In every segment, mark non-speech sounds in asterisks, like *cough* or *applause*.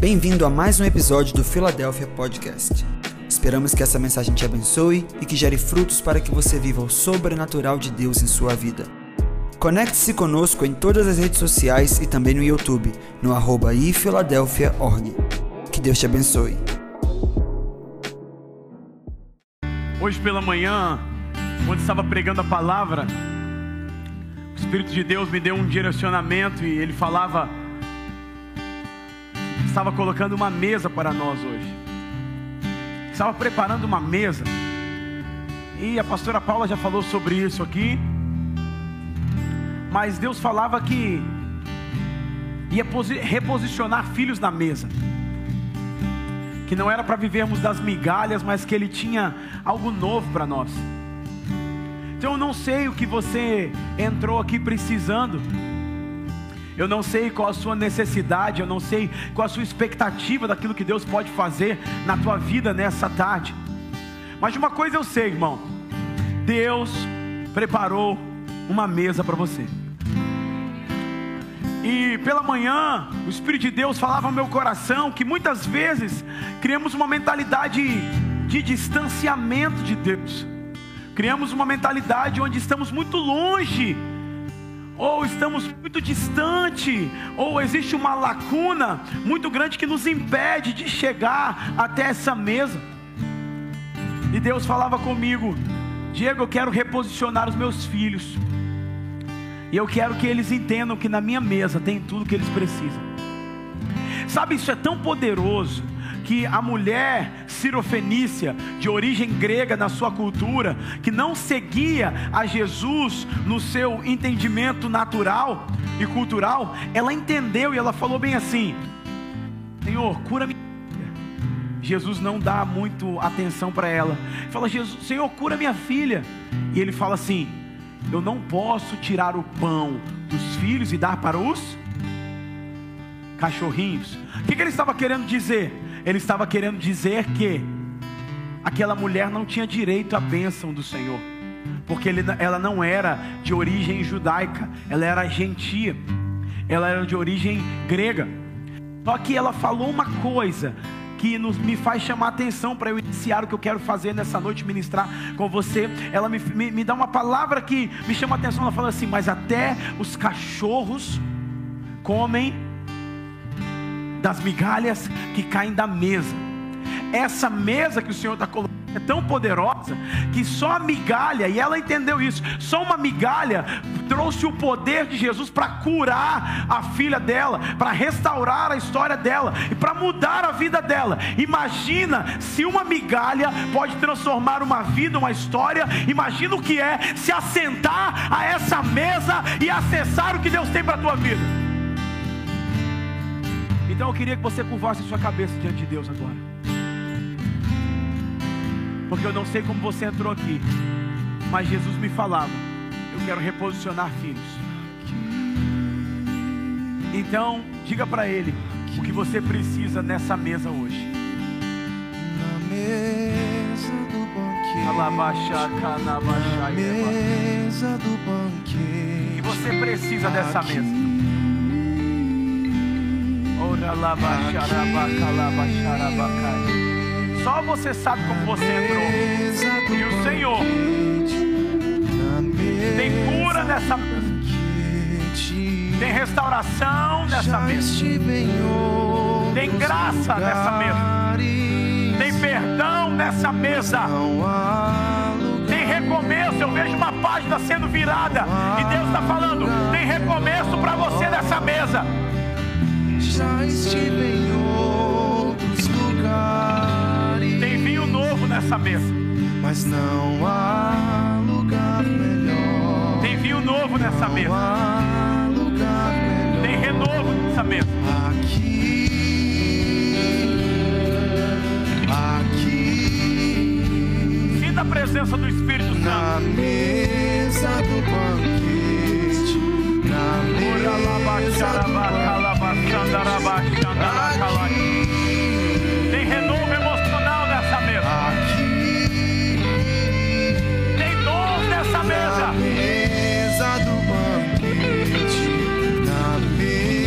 Bem-vindo a mais um episódio do Philadelphia Podcast. Esperamos que essa mensagem te abençoe e que gere frutos para que você viva o sobrenatural de Deus em sua vida. Conecte-se conosco em todas as redes sociais e também no YouTube, no arroba ifiladelphia.org. Que Deus te abençoe. Hoje pela manhã, quando estava pregando a palavra, o Espírito de Deus me deu um direcionamento e ele falava, estava colocando uma mesa para nós hoje, estava preparando uma mesa, e a pastora Paula já falou sobre isso aqui, mas Deus falava que ia reposicionar filhos na mesa que não era para vivermos das migalhas, mas que Ele tinha algo novo para nós. Então eu não sei o que você entrou aqui precisando. Eu não sei qual a sua necessidade, eu não sei qual a sua expectativa daquilo que Deus pode fazer na tua vida nessa tarde. Mas de uma coisa eu sei, irmão. Deus preparou uma mesa para você. E pela manhã, o Espírito de Deus falava ao meu coração que muitas vezes criamos uma mentalidade de distanciamento de Deus. Criamos uma mentalidade onde estamos muito longe, ou estamos muito distante, ou existe uma lacuna muito grande que nos impede de chegar até essa mesa. E Deus falava comigo: Diego, eu quero reposicionar os meus filhos. E eu quero que eles entendam que na minha mesa tem tudo que eles precisam. Sabe, isso é tão poderoso que a mulher cirofenícia, de origem grega na sua cultura, que não seguia a Jesus no seu entendimento natural e cultural, ela entendeu e ela falou bem assim: Senhor, cura-me. Jesus não dá muito atenção para ela. Fala, Jesus, Senhor, cura minha filha. E ele fala assim: eu não posso tirar o pão dos filhos e dar para os cachorrinhos. O que, que ele estava querendo dizer? Ele estava querendo dizer que aquela mulher não tinha direito à bênção do Senhor, porque ele, ela não era de origem judaica, ela era gentia, ela era de origem grega. Só que ela falou uma coisa que nos, me faz chamar atenção para eu iniciar o que eu quero fazer nessa noite, ministrar com você. Ela me, me, me dá uma palavra que me chama atenção. Ela fala assim: Mas até os cachorros comem das migalhas que caem da mesa. Essa mesa que o Senhor está colocando é tão poderosa que só a migalha, e ela entendeu isso, só uma migalha trouxe o poder de Jesus para curar a filha dela, para restaurar a história dela e para mudar a vida dela. Imagina se uma migalha pode transformar uma vida, uma história. Imagina o que é se assentar a essa mesa e acessar o que Deus tem para a tua vida. Então eu queria que você curvasse sua cabeça diante de Deus agora porque eu não sei como você entrou aqui, mas Jesus me falava: eu quero reposicionar filhos. Então, diga para Ele o que você precisa nessa mesa hoje. Na mesa do banquete. Na mesa do banquete. E você precisa dessa mesa. Só você sabe como você entrou. E o Senhor tem cura nessa mesa. Tem restauração nessa mesa. Tem graça nessa mesa. Tem perdão nessa mesa. Tem recomeço. Eu vejo uma página sendo virada. E Deus está falando: tem recomeço para você nessa mesa. Já estive em outros lugares novo nessa mesa. Mas não há lugar melhor. Tem vinho novo nessa mesa. Não há lugar melhor. Tem renovo nessa mesa. Aqui. Aqui. Sinta a presença do Espírito Santo. Na mesa do banquete. Na mesa do banquete. Tem renovo emocional nessa mesa. Tem dor nessa mesa.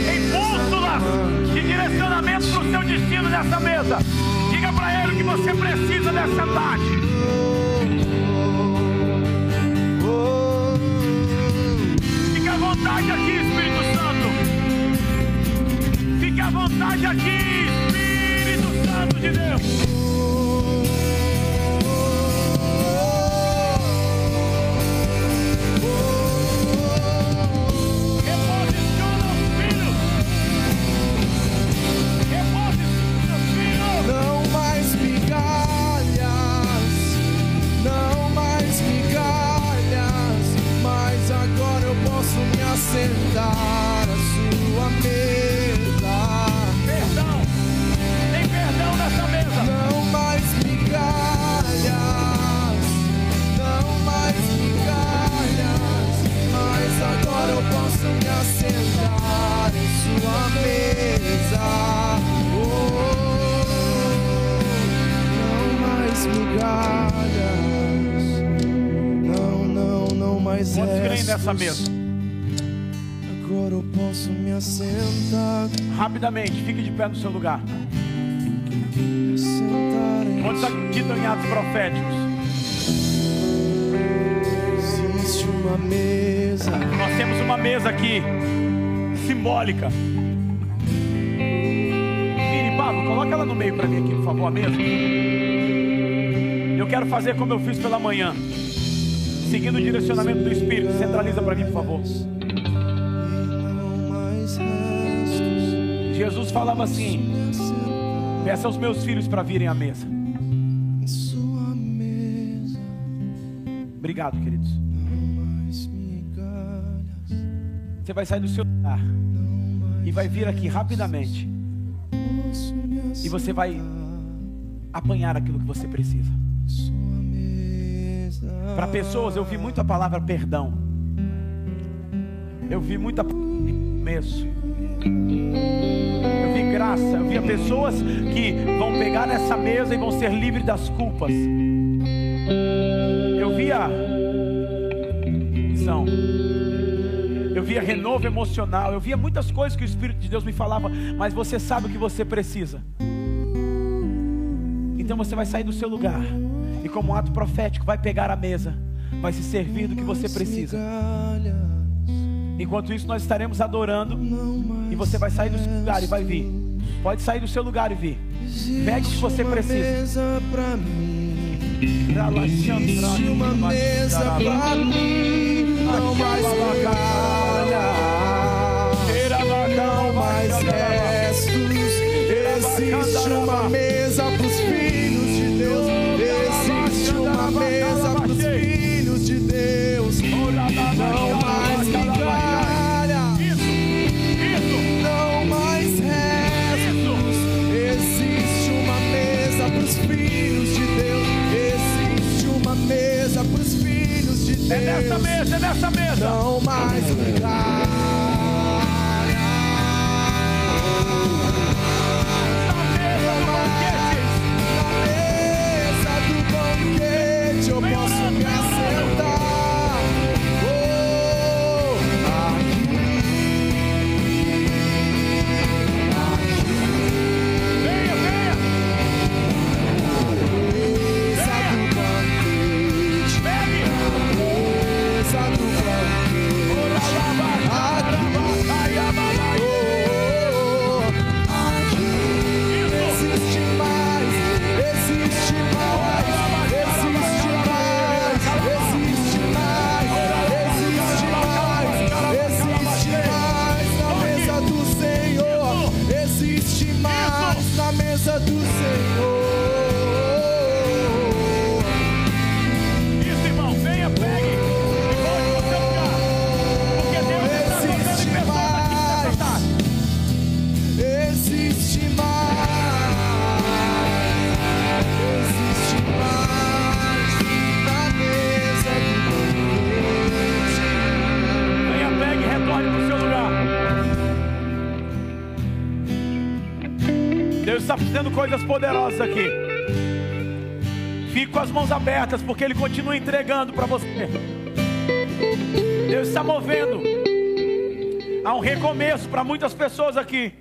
Tem bússolas do de direcionamento para o seu nessa mesa. Diga para ele que você precisa dessa tarde. Fique à vontade aqui, Vontade aqui, Espírito Santo de Deus. Migalhas, não, não, não mais Quantos creem nessa mesa? Agora eu posso me assentar, Rapidamente, fique de pé no seu lugar. Quantos acreditam em atos proféticos? Existe uma mesa. Nós temos uma mesa aqui, simbólica. Vini, Pablo, coloca ela no meio para mim aqui, por favor, a mesa. Eu quero fazer como eu fiz pela manhã, seguindo o direcionamento do Espírito. Centraliza para mim, por favor. Jesus falava assim: Peça aos meus filhos para virem à mesa. Obrigado, queridos. Você vai sair do seu lugar e vai vir aqui rapidamente e você vai apanhar aquilo que você precisa. Para pessoas, eu vi muita palavra perdão. Eu vi muita começo. Eu vi graça. Eu via pessoas que vão pegar nessa mesa e vão ser livres das culpas. Eu via visão. Eu via renovo emocional. Eu via muitas coisas que o Espírito de Deus me falava. Mas você sabe o que você precisa. Então você vai sair do seu lugar e, como um ato profético, vai pegar a mesa, vai se servir do que você precisa. Enquanto isso, nós estaremos adorando e você vai sair do seu lugar e vai vir. Pode sair do seu lugar e vir. Pegue o que você precisa. Existe uma mesa pra mim. Não mais migalhas. Não mais restos. Existe uma mesa pros nessa mesa, nessa mesa. Poderosas aqui. Fique com as mãos abertas, porque Ele continua entregando para você. Deus está movendo. Há um recomeço para muitas pessoas aqui.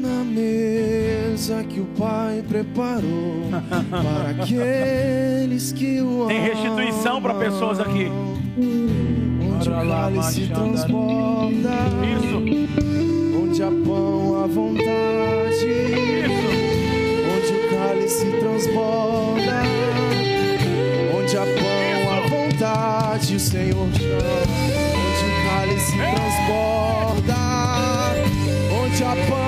Na mesa que o Pai preparou para *laughs* aqueles que o Tem restituição para pessoas aqui. Onde o cálice transborda, Isso, onde há pão à vontade. isso. onde o cálice transborda, onde há pão à vontade, o Senhor chama, onde o cálice transborda, onde há pão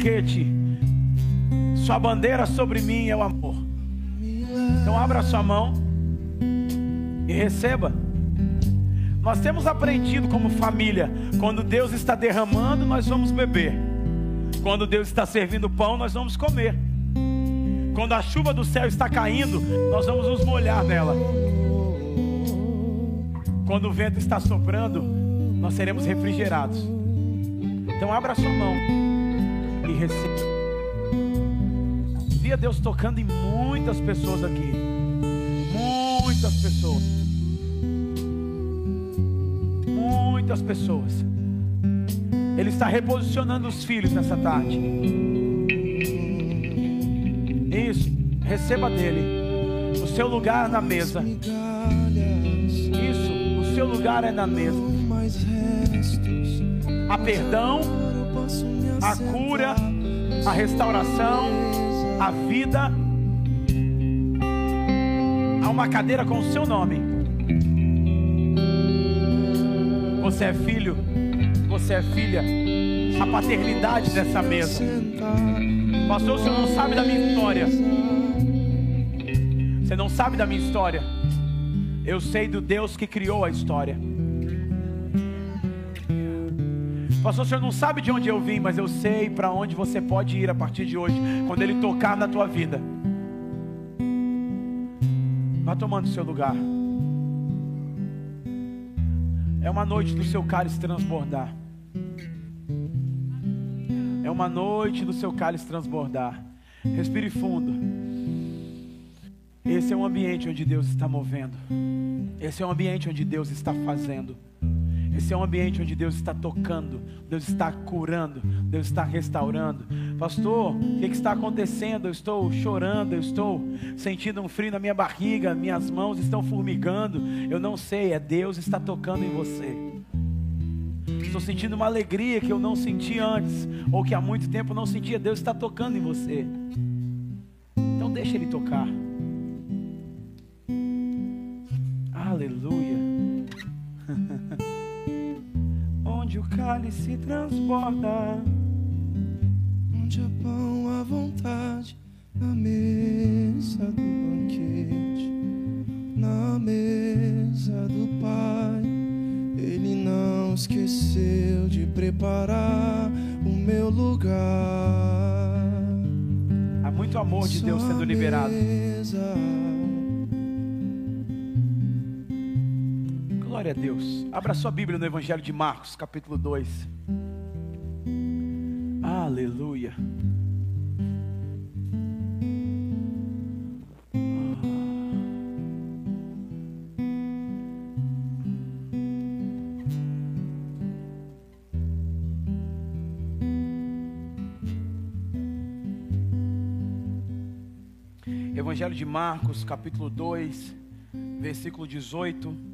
banquete. Sua bandeira sobre mim é o amor. Então abra sua mão e receba. Nós temos aprendido como família, quando Deus está derramando, nós vamos beber. Quando Deus está servindo pão, nós vamos comer. Quando a chuva do céu está caindo, nós vamos nos molhar nela. Quando o vento está soprando, nós seremos refrigerados. Então abra sua mão receba. Via Deus tocando em muitas pessoas aqui. Muitas pessoas. Muitas pessoas. Ele está reposicionando os filhos nessa tarde. Isso, receba dele o seu lugar na mesa. Isso, o seu lugar é na mesa. Há perdão, a cura, a restauração, a vida. Há uma cadeira com o seu nome. Você é filho, você é filha. A paternidade dessa mesa. Pastor, o senhor não sabe da minha história. Você não sabe da minha história. Eu sei do Deus que criou a história. Pastor, o senhor não sabe de onde eu vim, mas eu sei para onde você pode ir a partir de hoje, quando Ele tocar na tua vida. Vá tomando seu lugar. É uma noite do seu cálice transbordar. É uma noite do seu cálice transbordar. Respire fundo. Esse é um ambiente onde Deus está movendo. Esse é um ambiente onde Deus está fazendo. Esse é um ambiente onde Deus está tocando, Deus está curando, Deus está restaurando. Pastor, o que, está acontecendo? Eu estou chorando, eu estou sentindo um frio na minha barriga, minhas mãos estão formigando. Eu não sei, é Deus está tocando em você. Estou sentindo uma alegria que eu não senti antes, ou que há muito tempo não sentia. Deus está tocando em você. Então deixa Ele tocar. Aleluia. *laughs* Onde o cálice transborda. Onde há pão à vontade, na mesa do banquete, na mesa do Pai. Ele não esqueceu de preparar o meu lugar. Há muito muito amor de Deus sendo liberado. Glória a Deus. Abra sua Bíblia no Evangelho de Marcos, capítulo 2. Aleluia. Evangelho de Marcos, capítulo 2, versículo 18.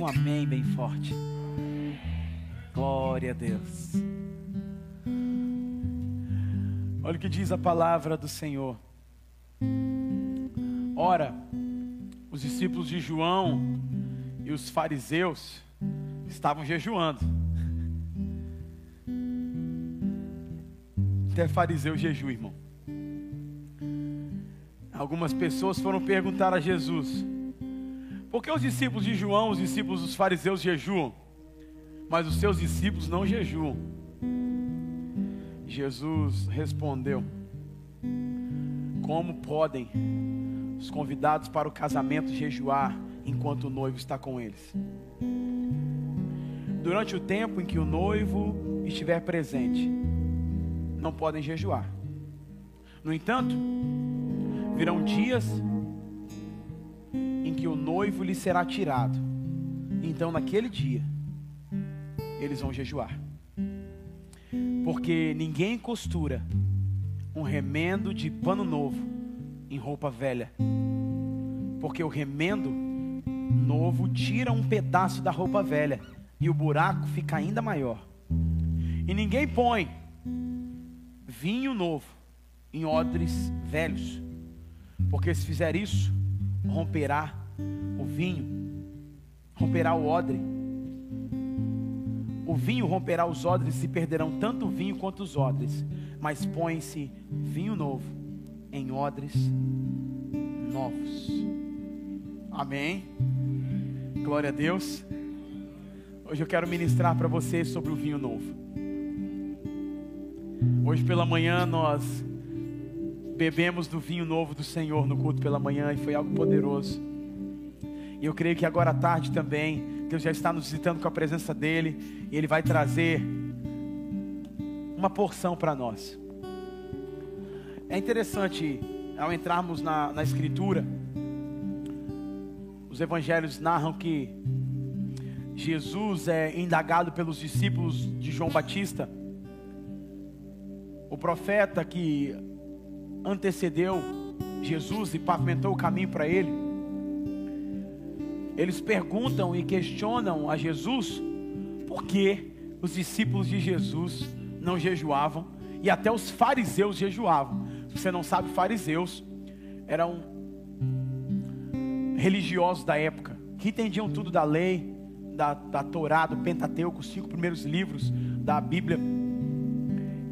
Um amém bem forte. Glória a Deus. Olha o que diz a palavra do Senhor. Ora, os discípulos de João e os fariseus estavam jejuando. Até fariseu jejum, irmão. Algumas pessoas foram perguntar a Jesus: por que os discípulos de João, os discípulos dos fariseus jejuam, mas os seus discípulos não jejuam? Jesus respondeu: Como podem os convidados para o casamento jejuar enquanto o noivo está com eles? Durante o tempo em que o noivo estiver presente, não podem jejuar. No entanto, virão dias noivo lhe será tirado. Então, naquele dia, eles vão jejuar. Porque ninguém costura um remendo de pano novo em roupa velha. Porque o remendo novo tira um pedaço da roupa velha e o buraco fica ainda maior. E ninguém põe vinho novo em odres velhos. Porque se fizer isso, romperá o vinho, romperá o odre o vinho romperá os odres e perderão tanto o vinho quanto os odres, mas põe-se vinho novo em odres novos. Amém. Glória a Deus. Hoje eu quero ministrar para vocês sobre o vinho novo. Hoje pela manhã nós bebemos do vinho novo do Senhor no culto pela manhã e foi algo poderoso. E eu creio que agora à tarde também Deus já está nos visitando com a presença dEle e Ele vai trazer uma porção para nós. É interessante, ao entrarmos na, na Escritura, os evangelhos narram que Jesus é indagado pelos discípulos de João Batista, o profeta que antecedeu Jesus e pavimentou o caminho para ele. Eles perguntam e questionam a Jesus por que os discípulos de Jesus não jejuavam e até os fariseus jejuavam. Se você não sabe, fariseus eram religiosos da época que entendiam tudo da lei, da, da Torá, do Pentateuco, os cinco primeiros livros da Bíblia.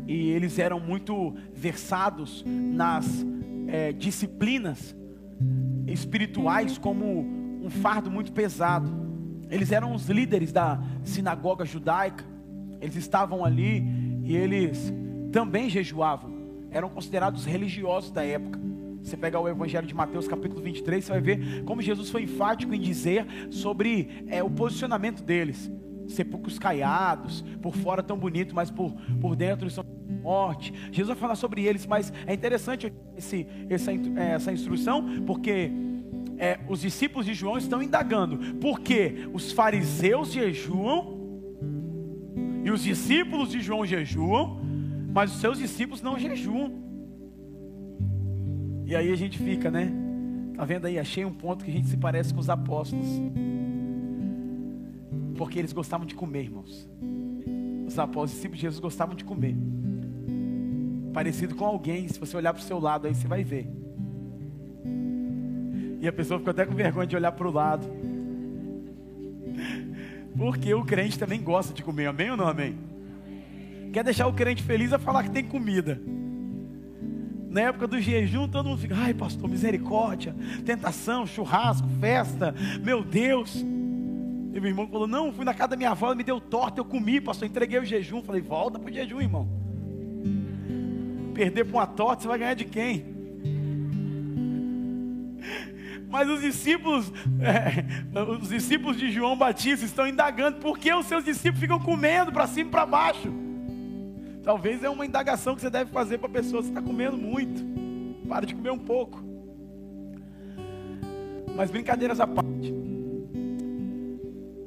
E eles eram muito versados nas é, disciplinas espirituais, como um fardo muito pesado. Eles eram os líderes da sinagoga judaica. Eles estavam ali e eles também jejuavam. Eram considerados religiosos da época. Você pegar o Evangelho de Mateus, capítulo 23, você vai ver como Jesus foi enfático em dizer sobre é, o posicionamento deles. Sepulcros caiados, por fora tão bonito, mas por, por dentro eles são morte. Jesus vai falar sobre eles, mas é interessante esse, essa, essa instrução, porque é, os discípulos de João estão indagando, porque os fariseus jejuam e os discípulos de João jejuam, mas os seus discípulos não jejuam. E aí a gente fica, né? Tá vendo aí? Achei um ponto que a gente se parece com os apóstolos. Porque eles gostavam de comer, irmãos. Os apóstolos, os discípulos de Jesus gostavam de comer. Parecido com alguém, se você olhar para o seu lado aí, você vai ver. E a pessoa ficou até com vergonha de olhar para o lado. Porque o crente também gosta de comer, amém ou não amém? Quer deixar o crente feliz é falar que tem comida. Na época do jejum, todo mundo fica, ai pastor, misericórdia, tentação, churrasco, festa, meu Deus. E meu irmão falou, não, fui na casa da minha avó, ela me deu torta, eu comi, pastor, entreguei o jejum. Falei, volta pro jejum, irmão. Perder para uma torta, você vai ganhar de quem? Mas os discípulos, *laughs* é, os discípulos de João Batista estão indagando por que os seus discípulos ficam comendo para cima e para baixo. Talvez é uma indagação que você deve fazer para a pessoa: você está comendo muito, para de comer um pouco. Mas brincadeiras à parte,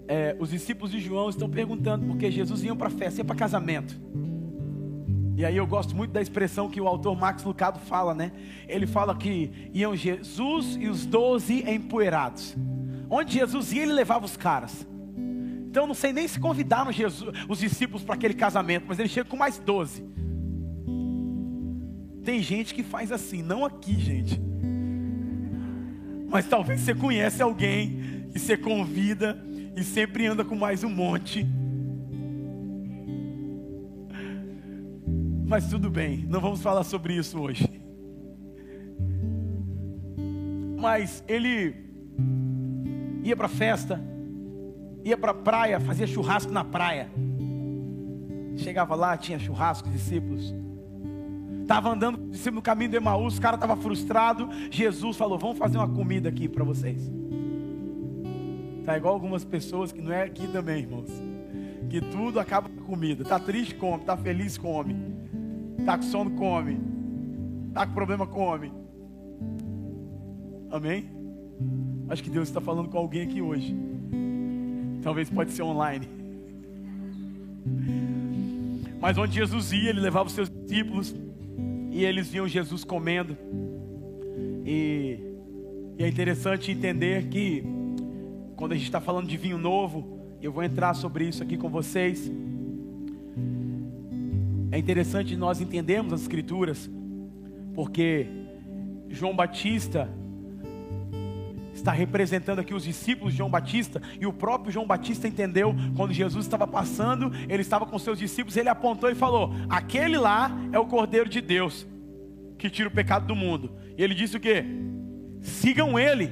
é, os discípulos de João estão perguntando por que Jesus ia para festa, ia para casamento. E aí eu gosto muito da expressão que o autor Max Lucado fala, né? Ele fala que iam Jesus e os doze empoeirados. Onde Jesus ia, ele levava os caras. Então não sei nem se convidaram Jesus, os discípulos para aquele casamento, mas ele chega com mais doze. Tem gente que faz assim, não aqui, gente. Mas talvez você conhece alguém que você convida e sempre anda com mais um monte. Mas tudo bem, não vamos falar sobre isso hoje. Mas ele ia para festa, ia para praia, fazia churrasco na praia. Chegava lá, tinha churrasco, discípulos. Estava andando com discípulos no caminho do Emaús, o cara estava frustrado. Jesus falou: Vamos fazer uma comida aqui para vocês. Tá igual algumas pessoas que não é aqui também, irmãos. Que tudo acaba com comida. Tá triste, come. Tá feliz, come. Está com sono, come. Está com problema, come. Amém? Acho que Deus está falando com alguém aqui hoje. Talvez pode ser online. Mas onde Jesus ia, ele levava os seus discípulos e eles viam Jesus comendo. E, e é interessante entender que quando a gente está falando de vinho novo, eu vou entrar sobre isso aqui com vocês. É interessante nós entendermos as Escrituras, porque João Batista está representando aqui os discípulos de João Batista, e o próprio João Batista entendeu quando Jesus estava passando, ele estava com seus discípulos, ele apontou e falou: Aquele lá é o Cordeiro de Deus que tira o pecado do mundo. E ele disse o que? Sigam ele.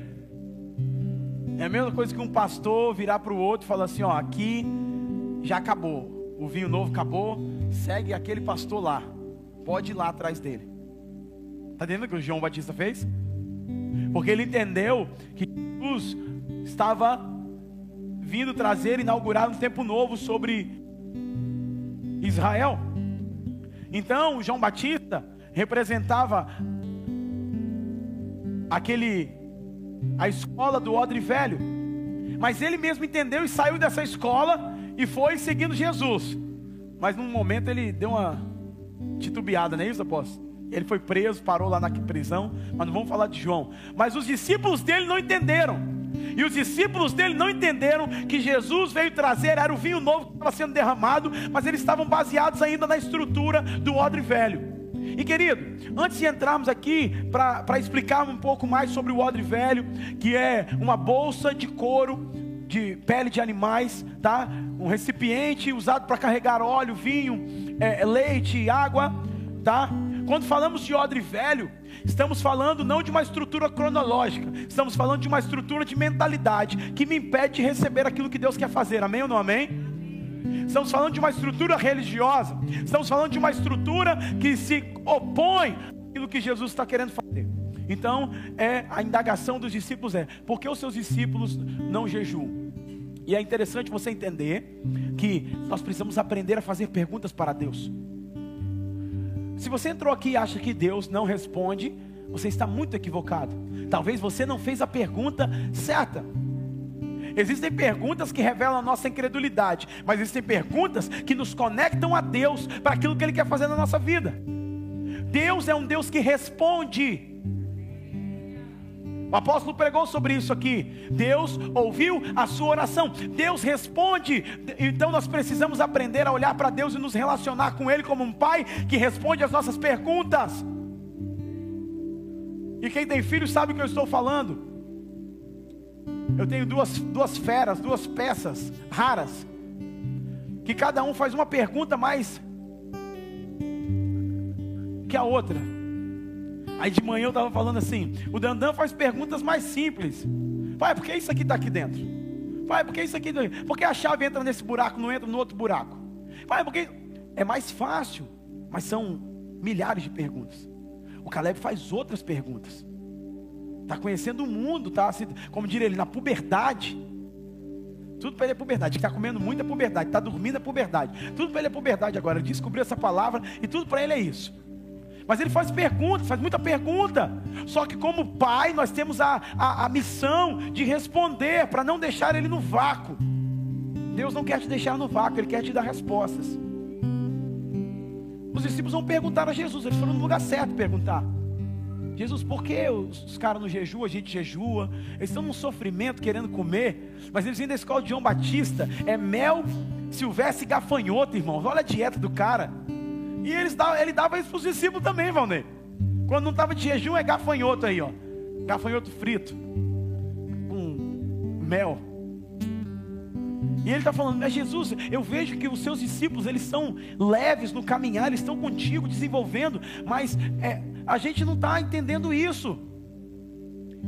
É a mesma coisa que um pastor virar para o outro e falar assim: Ó, aqui já acabou o vinho novo acabou, segue aquele pastor lá. Pode ir lá atrás dele. Está entendendo o que o João Batista fez? Porque ele entendeu que Jesus estava vindo trazer, inaugurar um tempo novo sobre Israel. Então, João Batista representava aquele a escola do odre velho. Mas ele mesmo entendeu e saiu dessa escola e foi seguindo Jesus. Mas num momento ele deu uma titubeada, não é isso, apóstolo? Ele foi preso, parou lá na prisão, mas não vamos falar de João. Mas os discípulos dele não entenderam. E os discípulos dele não entenderam que Jesus veio trazer, era o vinho novo que estava sendo derramado, mas eles estavam baseados ainda na estrutura do odre velho. E querido, antes de entrarmos aqui para explicar um pouco mais sobre o odre velho, que é uma bolsa de couro de pele de animais, tá? Um recipiente usado para carregar óleo, vinho, é, é, leite, água, tá? Quando falamos de odre velho, estamos falando não de uma estrutura cronológica, estamos falando de uma estrutura de mentalidade que me impede de receber aquilo que Deus quer fazer. Amém ou não amém? Estamos falando de uma estrutura religiosa, estamos falando de uma estrutura que se opõe àquilo que Jesus está querendo fazer. Então, é a indagação dos discípulos é: por que os seus discípulos não jejuam? E é interessante você entender que nós precisamos aprender a fazer perguntas para Deus. Se você entrou aqui e acha que Deus não responde, você está muito equivocado. Talvez você não fez a pergunta certa. Existem perguntas que revelam a nossa incredulidade, mas existem perguntas que nos conectam a Deus para aquilo que Ele quer fazer na nossa vida. Deus é um Deus que responde. O apóstolo pregou sobre isso aqui. Deus ouviu a sua oração. Deus responde. Então nós precisamos aprender a olhar para Deus e nos relacionar com Ele como um pai que responde às nossas perguntas. E quem tem filho sabe o que eu estou falando. Eu tenho duas, duas feras, duas peças raras. Que cada um faz uma pergunta, mas que a outra. Aí de manhã eu estava falando assim: o Dandan faz perguntas mais simples. Pai, por que isso aqui está aqui dentro? Pai, por que isso aqui? Por que a chave entra nesse buraco, não entra no outro buraco? Pai, porque é mais fácil, mas são milhares de perguntas. O Caleb faz outras perguntas. Está conhecendo o mundo, tá? Como diria ele, na puberdade. Tudo para ele é puberdade. Está comendo muito puberdade. Está dormindo é puberdade. Tudo para ele é puberdade agora. Ele descobriu essa palavra e tudo para ele é isso. Mas ele faz perguntas, faz muita pergunta. Só que, como pai, nós temos a, a, a missão de responder, para não deixar ele no vácuo. Deus não quer te deixar no vácuo, Ele quer te dar respostas. Os discípulos vão perguntar a Jesus, eles foram no lugar certo perguntar. Jesus, por que os, os caras no jejum, a gente jejua? Eles estão num sofrimento querendo comer, mas eles vêm da escola de João Batista, é mel, silvestre e gafanhoto, irmãos. Olha a dieta do cara. E eles ele dava isso para os discípulos também, Valnei. Quando não estava de jejum, é gafanhoto aí, ó. Gafanhoto frito. Com mel. E ele está falando, é Jesus, eu vejo que os seus discípulos, eles são leves no caminhar, eles estão contigo, desenvolvendo, mas é, a gente não está entendendo isso.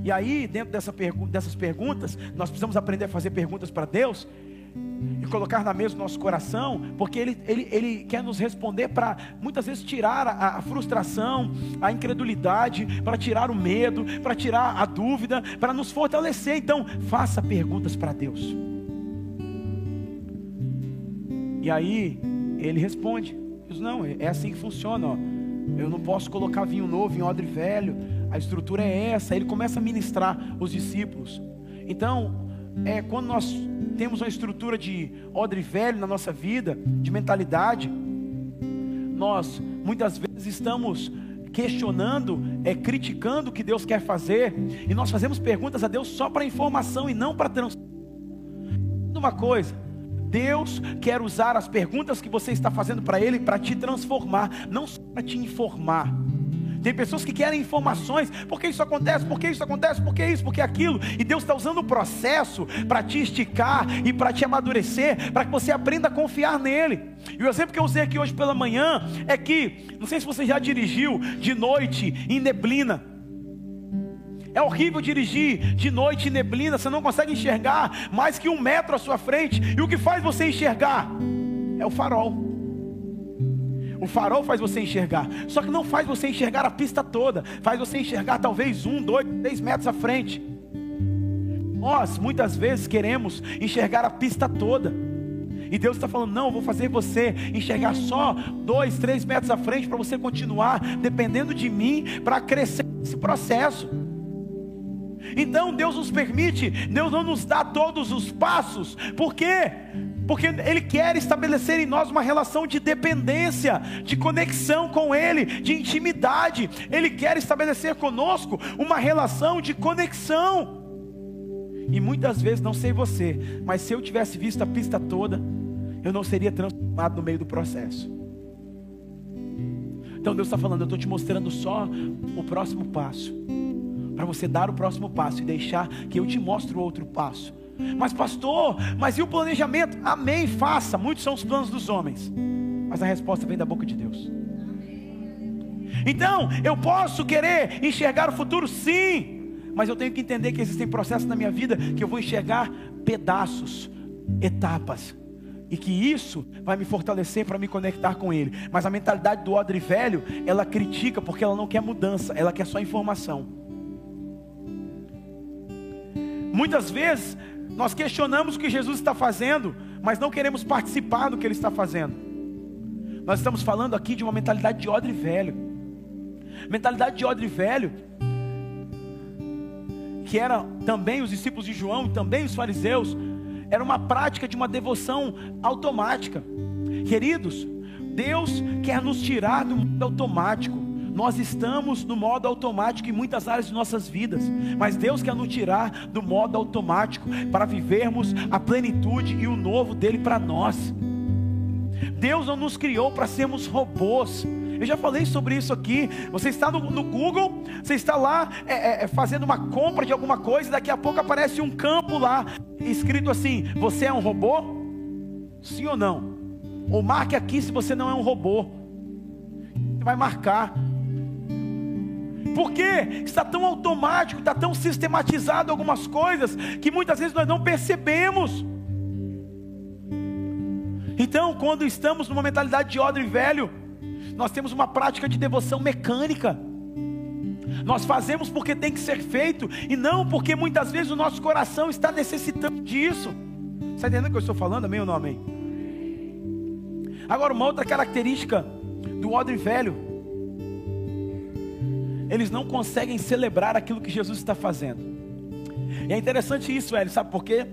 E aí, dentro dessa pergu dessas perguntas, nós precisamos aprender a fazer perguntas para Deus e colocar na mesa o nosso coração, porque Ele, ele, ele quer nos responder para muitas vezes tirar a, a frustração, a incredulidade, para tirar o medo, para tirar a dúvida, para nos fortalecer. Então, faça perguntas para Deus. E aí ele responde: diz, Não, é assim que funciona. Ó. Eu não posso colocar vinho novo em odre velho. A estrutura é essa. Ele começa a ministrar os discípulos. Então, é quando nós temos uma estrutura de odre velho na nossa vida, de mentalidade, nós muitas vezes estamos questionando, é, criticando o que Deus quer fazer, e nós fazemos perguntas a Deus só para informação e não para transformação. Uma coisa, Deus quer usar as perguntas que você está fazendo para Ele para te transformar, não só para te informar. Tem pessoas que querem informações, por que isso acontece, por que isso acontece, por que isso, por que aquilo, e Deus está usando o processo para te esticar e para te amadurecer, para que você aprenda a confiar nele. E o exemplo que eu usei aqui hoje pela manhã é que, não sei se você já dirigiu de noite em neblina. É horrível dirigir de noite em neblina, você não consegue enxergar mais que um metro à sua frente. E o que faz você enxergar? É o farol. O farol faz você enxergar, só que não faz você enxergar a pista toda, faz você enxergar talvez um, dois, três metros à frente. Nós muitas vezes queremos enxergar a pista toda. E Deus está falando: não, vou fazer você enxergar só dois, três metros à frente para você continuar dependendo de mim para crescer nesse processo. Então Deus nos permite, Deus não nos dá todos os passos, por quê? Porque Ele quer estabelecer em nós uma relação de dependência, de conexão com Ele, de intimidade. Ele quer estabelecer conosco uma relação de conexão. E muitas vezes, não sei você, mas se eu tivesse visto a pista toda, eu não seria transformado no meio do processo. Então Deus está falando, eu estou te mostrando só o próximo passo para você dar o próximo passo e deixar que eu te mostre o outro passo. Mas, pastor, mas e o planejamento? Amém, faça. Muitos são os planos dos homens, mas a resposta vem da boca de Deus. Então, eu posso querer enxergar o futuro, sim, mas eu tenho que entender que existem processos na minha vida que eu vou enxergar pedaços, etapas, e que isso vai me fortalecer para me conectar com Ele. Mas a mentalidade do odre velho, ela critica porque ela não quer mudança, ela quer só informação. Muitas vezes nós questionamos o que Jesus está fazendo, mas não queremos participar do que Ele está fazendo. Nós estamos falando aqui de uma mentalidade de odre velho. Mentalidade de odre velho, que era também os discípulos de João também os fariseus, era uma prática de uma devoção automática. Queridos, Deus quer nos tirar do mundo automático. Nós estamos no modo automático em muitas áreas de nossas vidas, mas Deus quer nos tirar do modo automático para vivermos a plenitude e o novo dele para nós. Deus não nos criou para sermos robôs. Eu já falei sobre isso aqui. Você está no, no Google, você está lá é, é, é fazendo uma compra de alguma coisa, e daqui a pouco aparece um campo lá, escrito assim: Você é um robô? Sim ou não? Ou marque aqui se você não é um robô. Você vai marcar Porque está tão automático, está tão sistematizado algumas coisas que muitas vezes nós não percebemos. Então, quando estamos numa mentalidade de odre velho, nós temos uma prática de devoção mecânica. Nós fazemos porque tem que ser feito e não porque muitas vezes o nosso coração está necessitando disso. Está entendendo o que eu estou falando? Amém ou não amém? Agora, uma outra característica do odre velho, eles não conseguem celebrar aquilo que Jesus está fazendo. E é interessante isso, velho, sabe por quê?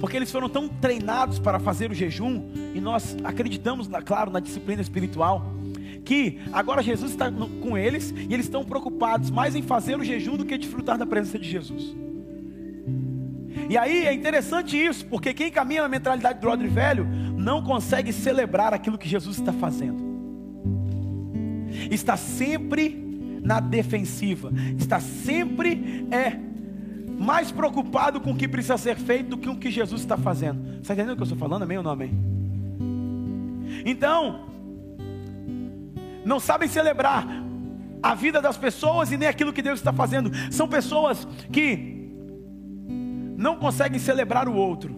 Porque eles foram tão treinados para fazer o jejum, e nós acreditamos, claro, na disciplina espiritual, que agora Jesus está com eles e eles estão preocupados mais em fazer o jejum do que desfrutar da presença de Jesus. E aí é interessante isso, porque quem caminha na mentalidade do odre velho não consegue celebrar aquilo que Jesus está fazendo. Está sempre na defensiva, está sempre é mais preocupado com o que precisa ser feito do que o que Jesus está fazendo. Está entendendo o que eu estou falando? Amém ou não amém? Então, não sabem celebrar a vida das pessoas e nem aquilo que Deus está fazendo. São pessoas que não conseguem celebrar o outro.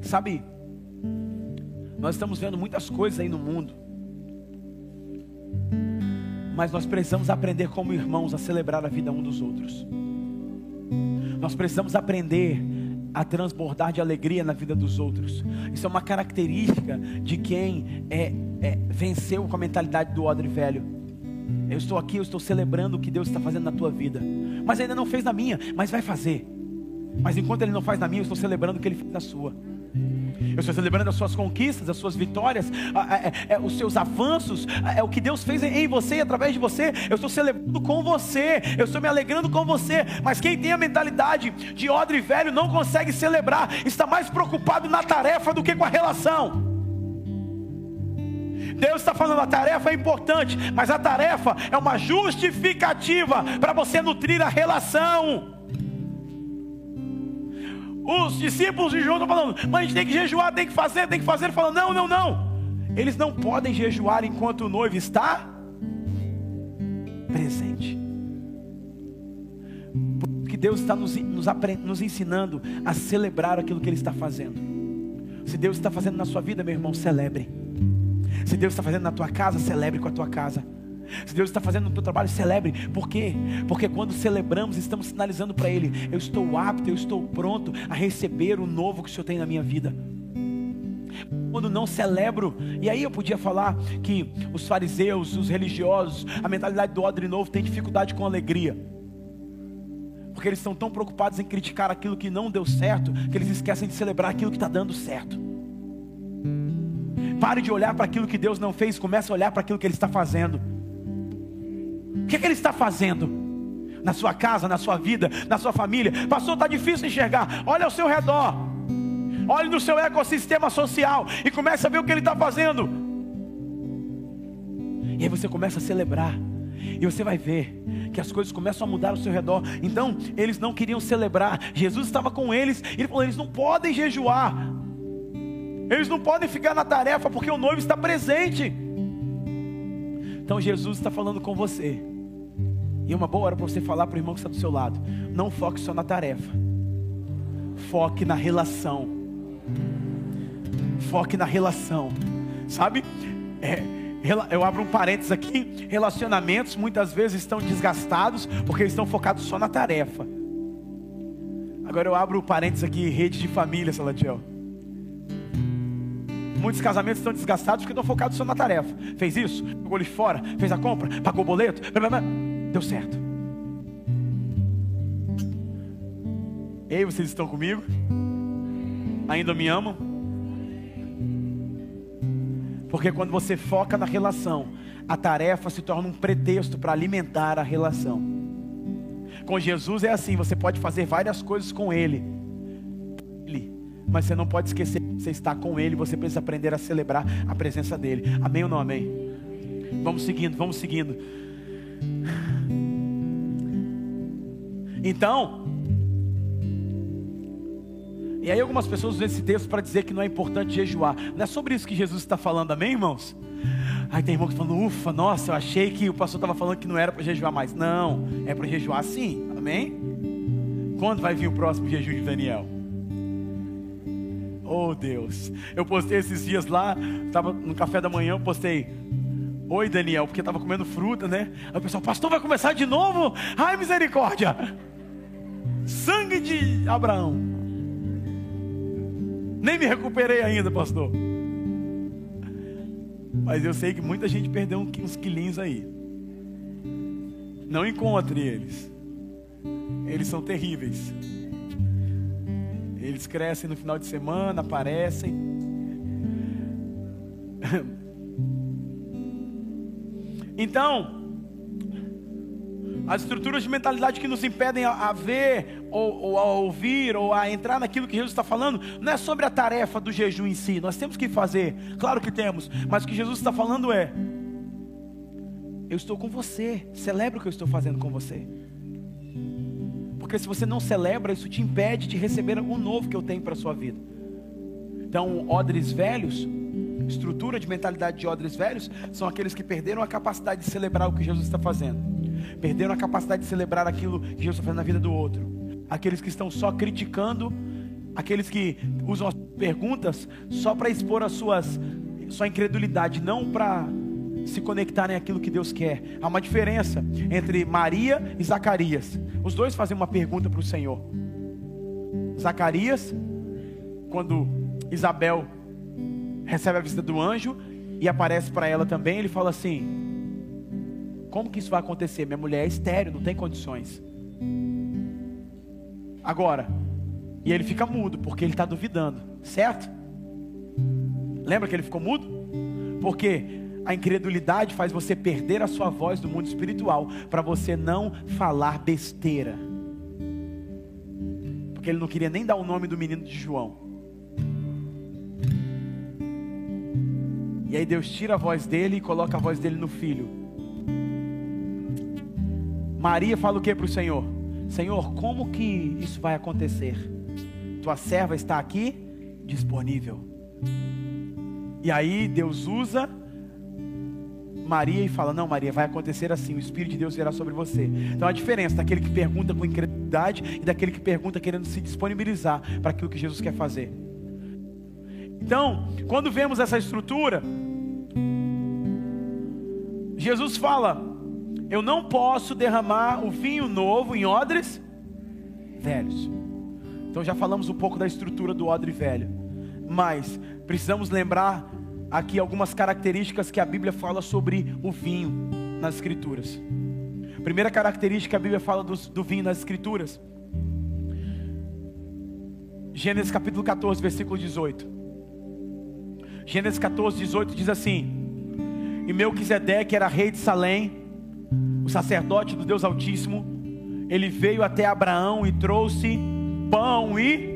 Sabe, nós estamos vendo muitas coisas aí no mundo, mas nós precisamos aprender como irmãos a celebrar a vida um dos outros. Nós precisamos aprender a transbordar de alegria na vida dos outros. Isso é uma característica de quem é, é, venceu com a mentalidade do odre velho. Eu estou aqui, eu estou celebrando o que Deus está fazendo na tua vida, mas ainda não fez na minha, mas vai fazer. Mas enquanto Ele não faz na minha, eu estou celebrando o que Ele fez na sua. Eu estou celebrando as suas conquistas, as suas vitórias, é, é, os seus avanços, é o que Deus fez em você e através de você. Eu estou celebrando com você, eu estou me alegrando com você. Mas quem tem a mentalidade de odre velho não consegue celebrar, está mais preocupado na tarefa do que com a relação. Deus está falando, a tarefa é importante, mas a tarefa é uma justificativa para você nutrir a relação. Os discípulos de João estão falando, mas a gente tem que jejuar, tem que fazer, tem que fazer. Ele fala, não, não, não. Eles não podem jejuar enquanto o noivo está presente. Porque Deus está nos, nos, nos ensinando a celebrar aquilo que Ele está fazendo. Se Deus está fazendo na sua vida, meu irmão, celebre. Se Deus está fazendo na tua casa, celebre com a tua casa. Se Deus está fazendo no teu trabalho, celebre. Por quê? Porque quando celebramos, estamos sinalizando para Ele: eu estou apto, eu estou pronto a receber o novo que o Senhor tem na minha vida. Quando não celebro, e aí eu podia falar que os fariseus, os religiosos, a mentalidade do odre novo tem dificuldade com alegria, porque eles estão tão preocupados em criticar aquilo que não deu certo, que eles esquecem de celebrar aquilo que está dando certo. Pare de olhar para aquilo que Deus não fez, comece a olhar para aquilo que Ele está fazendo. Que, é que ele está fazendo? Na sua casa, na sua vida, na sua família. Pastor, está difícil enxergar. Olha ao seu redor. Olhe no seu ecossistema social e comece a ver o que ele está fazendo. E aí você começa a celebrar. E você vai ver que as coisas começam a mudar ao seu redor. Então, eles não queriam celebrar. Jesus estava com eles. E ele falou: eles não podem jejuar. Eles não podem ficar na tarefa porque o noivo está presente. Então, Jesus está falando com você. E é uma boa hora para você falar para o irmão que está do seu lado. Não foque só na tarefa. Foque na relação. Foque na relação. Sabe? É, eu abro um parênteses aqui. Relacionamentos muitas vezes estão desgastados porque estão focados só na tarefa. Agora eu abro o parênteses aqui, rede de família, Salatiel. Muitos casamentos estão desgastados porque estão focados só na tarefa. Fez isso, jogou lixo fora, fez a compra, pagou o boleto. Blá, blá, blá deu certo. Ei, vocês estão comigo? Ainda me amam? Porque quando você foca na relação, a tarefa se torna um pretexto para alimentar a relação. Com Jesus é assim, você pode fazer várias coisas com Ele, mas você não pode esquecer que você está com Ele, você precisa aprender a celebrar a presença dEle. Amém ou não amém? Vamos seguindo, vamos seguindo. Então, e aí algumas pessoas usam esse texto para dizer que não é importante jejuar. Não é sobre isso que Jesus está falando, amém, irmãos? Aí tem irmão que falando, ufa, nossa, eu achei que o pastor estava falando que não era para jejuar mais. Não, é para jejuar sim, amém? Quando vai vir o próximo jejum de Daniel? Oh Deus, eu postei esses dias lá, estava no café da manhã, eu postei, Oi Daniel, porque estava comendo fruta, né? Aí o pessoal, pastor, vai começar de novo? Ai misericórdia! Sangue de Abraão. Nem me recuperei ainda, pastor. Mas eu sei que muita gente perdeu uns quilinhos aí. Não encontre eles. Eles são terríveis. Eles crescem no final de semana, aparecem. *laughs* Então, as estruturas de mentalidade que nos impedem a, ver, ou, ou, a ouvir, ou a entrar naquilo que Jesus está falando, não é sobre a tarefa do jejum em si. Nós temos que fazer, claro que temos, mas o que Jesus está falando é: eu estou com você, celebra o que eu estou fazendo com você. Porque se você não celebra, isso te impede de receber o novo que eu tenho para a sua vida. Então, odres velhos, estrutura de mentalidade de odres velhos, são aqueles que perderam a capacidade de celebrar o que Jesus está fazendo perderam a capacidade de celebrar aquilo que Jesus está fazendo na vida do outro. Aqueles que estão só criticando, aqueles que usam as perguntas só para expor as suas sua incredulidade, não para se conectarem àquilo que Deus quer. Há uma diferença entre Maria e Zacarias. Os dois fazem uma pergunta para o Senhor. Zacarias, quando Isabel recebe a visita do anjo e aparece para ela também, ele fala assim: como que isso vai acontecer? Minha mulher é estéreo, não tem condições. Agora, e ele fica mudo, porque ele está duvidando, certo? Lembra que ele ficou mudo? Porque a incredulidade faz você perder a sua voz do mundo espiritual, para você não falar besteira. Porque ele não queria nem dar o nome do menino de João. E aí Deus tira a voz dele e coloca a voz dele no filho. Maria fala o que para o Senhor? Senhor, como que isso vai acontecer? Tua serva está aqui disponível. E aí Deus usa Maria e fala: Não, Maria, vai acontecer assim. O Espírito de Deus virá sobre você. Então a diferença daquele que pergunta com incredulidade e daquele que pergunta querendo se disponibilizar para aquilo que Jesus quer fazer. Então, quando vemos essa estrutura, Jesus fala: eu não posso derramar o vinho novo em odres velhos. Então já falamos um pouco da estrutura do odre velho, mas precisamos lembrar aqui algumas características que a Bíblia fala sobre o vinho nas Escrituras. Primeira característica que a Bíblia fala do, do vinho nas Escrituras. Gênesis capítulo 14, versículo 18. Gênesis 14, 18 diz assim: E Melquisedeque era rei de Salém o sacerdote do Deus Altíssimo, ele veio até Abraão e trouxe pão e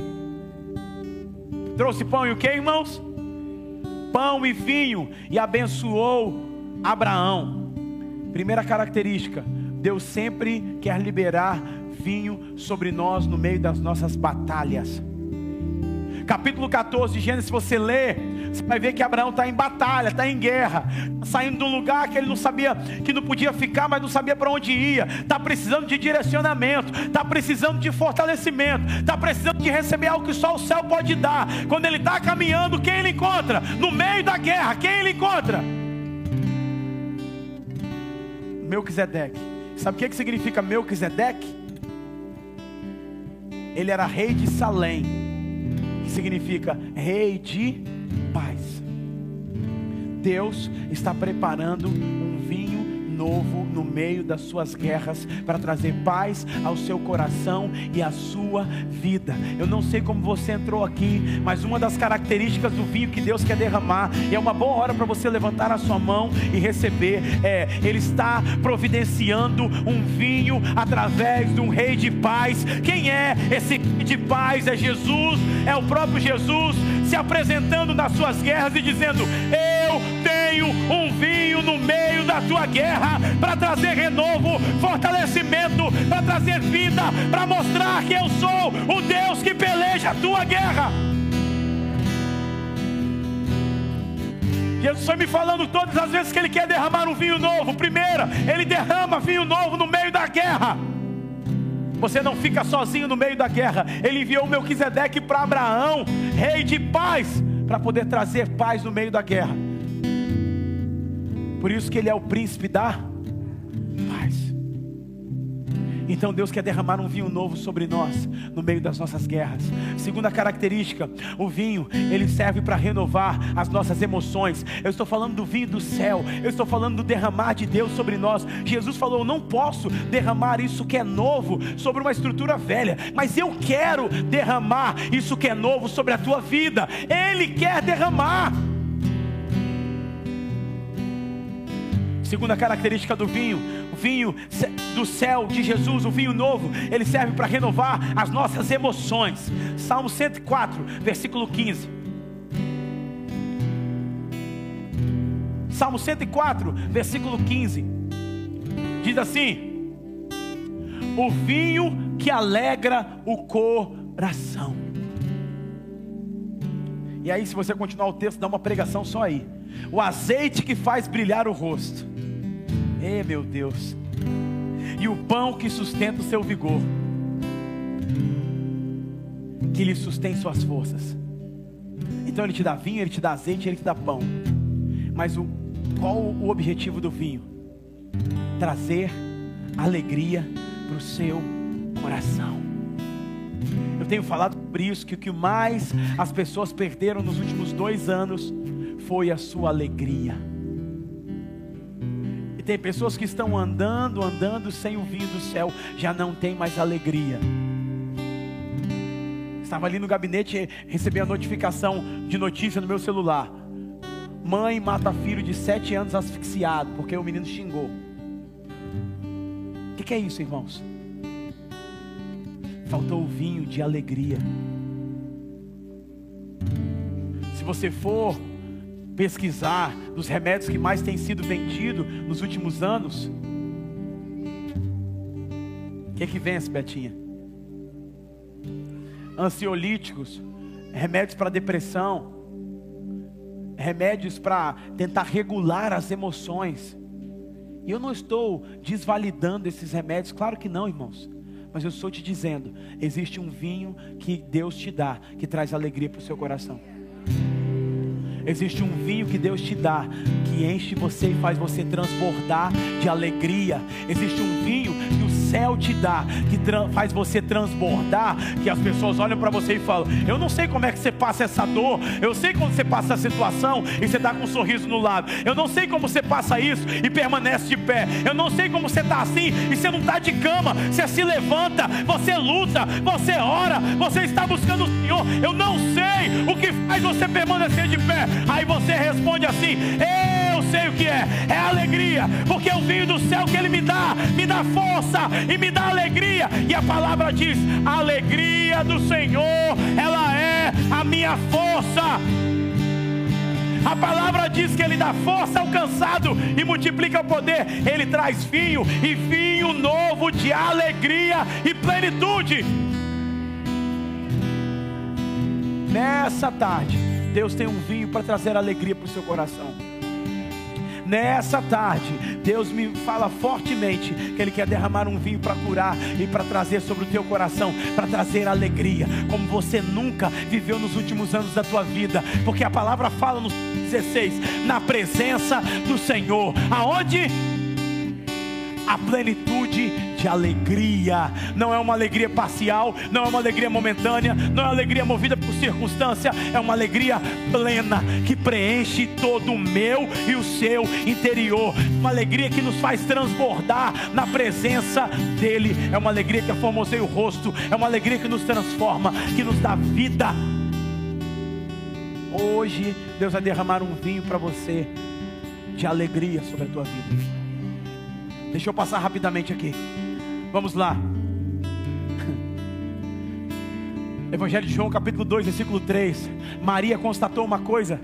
trouxe pão e o que, irmãos? Pão e vinho e abençoou Abraão. Primeira característica: Deus sempre quer liberar vinho sobre nós no meio das nossas batalhas. Capítulo 14 de Gênesis, se você ler, você vai ver que Abraão está em batalha, está em guerra, saindo de um lugar que ele não sabia que não podia ficar, mas não sabia para onde ia. Está precisando de direcionamento, está precisando de fortalecimento, está precisando de receber algo que só o céu pode dar. Quando ele está caminhando, quem ele encontra? No meio da guerra, quem ele encontra? Melquisedeque. Sabe o que, que significa Melquisedeque? Ele era rei de Salém, que significa rei de. Deus está preparando um vinho novo no meio das suas guerras para trazer paz ao seu coração e à sua vida. Eu não sei como você entrou aqui, mas uma das características do vinho que Deus quer derramar, e é uma boa hora para você levantar a sua mão e receber, é, Ele está providenciando um vinho através de um rei de paz. Quem é esse rei de paz? É Jesus, é o próprio Jesus se apresentando nas suas guerras e dizendo: Tenho um vinho no meio da tua guerra para trazer renovo, fortalecimento, para trazer vida, para mostrar que eu sou o Deus que peleja a tua guerra. Jesus foi me falando todas as vezes que Ele quer derramar um vinho novo. Primeira, Ele derrama vinho novo no meio da guerra. Você não fica sozinho no meio da guerra. Ele enviou o Melquisedeque para Abraão, rei de paz, para poder trazer paz no meio da guerra. Por isso que ele é o príncipe da então Deus quer derramar um vinho novo sobre nós no meio das nossas guerras. Segunda característica, o vinho, ele serve para renovar as nossas emoções. Eu estou falando do vinho do céu, eu estou falando do derramar de Deus sobre nós. Jesus falou: "Não posso derramar isso que é novo sobre uma estrutura velha, mas eu quero derramar isso que é novo sobre a tua vida. Ele quer derramar. Segunda característica do vinho, o vinho do céu de Jesus, o vinho novo, ele serve para renovar as nossas emoções. Salmo 104, versículo 15. Salmo 104, versículo 15. Diz assim: O vinho que alegra o coração. E aí, se você continuar o texto, dá uma pregação só aí. O azeite que faz brilhar o rosto Ei, meu Deus. E o pão que sustenta o seu vigor. Que lhe sustém suas forças. Então ele te dá vinho, ele te dá azeite, ele te dá pão. Mas o, qual o objetivo do vinho? Trazer alegria para o seu coração. Eu tenho falado por isso que o que mais as pessoas perderam nos últimos dois anos foi a sua alegria tem pessoas que estão andando, andando sem o vinho do céu, já não tem mais alegria. Estava ali no gabinete, recebi a notificação de notícia no meu celular. Mãe mata filho de sete anos asfixiado, porque o menino xingou. O que, que é isso, irmãos? Faltou o vinho de alegria. Se você for pesquisar dos remédios que mais têm sido vendidos nos últimos anos, o que é que vence, Betinha? Ansiolíticos, remédios para depressão, remédios para tentar regular as emoções. E eu não estou desvalidando esses remédios, claro que não, irmãos. Mas eu estou te dizendo: existe um vinho que Deus te dá, que traz alegria para o seu coração. Existe um vinho que Deus te dá, que enche você e faz você transbordar de alegria. Existe um vinho que o céu te dá, que faz você transbordar, que as pessoas olham para você e falam: Eu não sei como é que você passa essa dor, eu sei quando você passa essa situação e você está com um sorriso no lado, eu não sei como você passa isso e permanece de pé, eu não sei como você está assim e você não está de cama, você se levanta, você luta, você ora, você está buscando o Senhor. Eu não sei o que faz você permanecer de pé, Aí você responde assim: Eu sei o que é, é alegria, porque o vinho do céu que Ele me dá, me dá força e me dá alegria. E a palavra diz: A alegria do Senhor, ela é a minha força. A palavra diz que Ele dá força ao cansado e multiplica o poder. Ele traz vinho e vinho novo de alegria e plenitude. Nessa tarde, Deus tem um vinho para trazer alegria para o seu coração. Nessa tarde, Deus me fala fortemente que Ele quer derramar um vinho para curar e para trazer sobre o teu coração, para trazer alegria, como você nunca viveu nos últimos anos da tua vida, porque a palavra fala no 16: na presença do Senhor, aonde? a plenitude de alegria. Não é uma alegria parcial, não é uma alegria momentânea, não é uma alegria movida por circunstância, é uma alegria plena que preenche todo o meu e o seu interior. Uma alegria que nos faz transbordar na presença dEle. É uma alegria que aformoseia o rosto, é uma alegria que nos transforma, que nos dá vida. Hoje Deus vai derramar um vinho para você de alegria sobre a tua vida. Deixa eu passar rapidamente aqui. Vamos lá. Evangelho de João, capítulo 2, versículo 3. Maria constatou uma coisa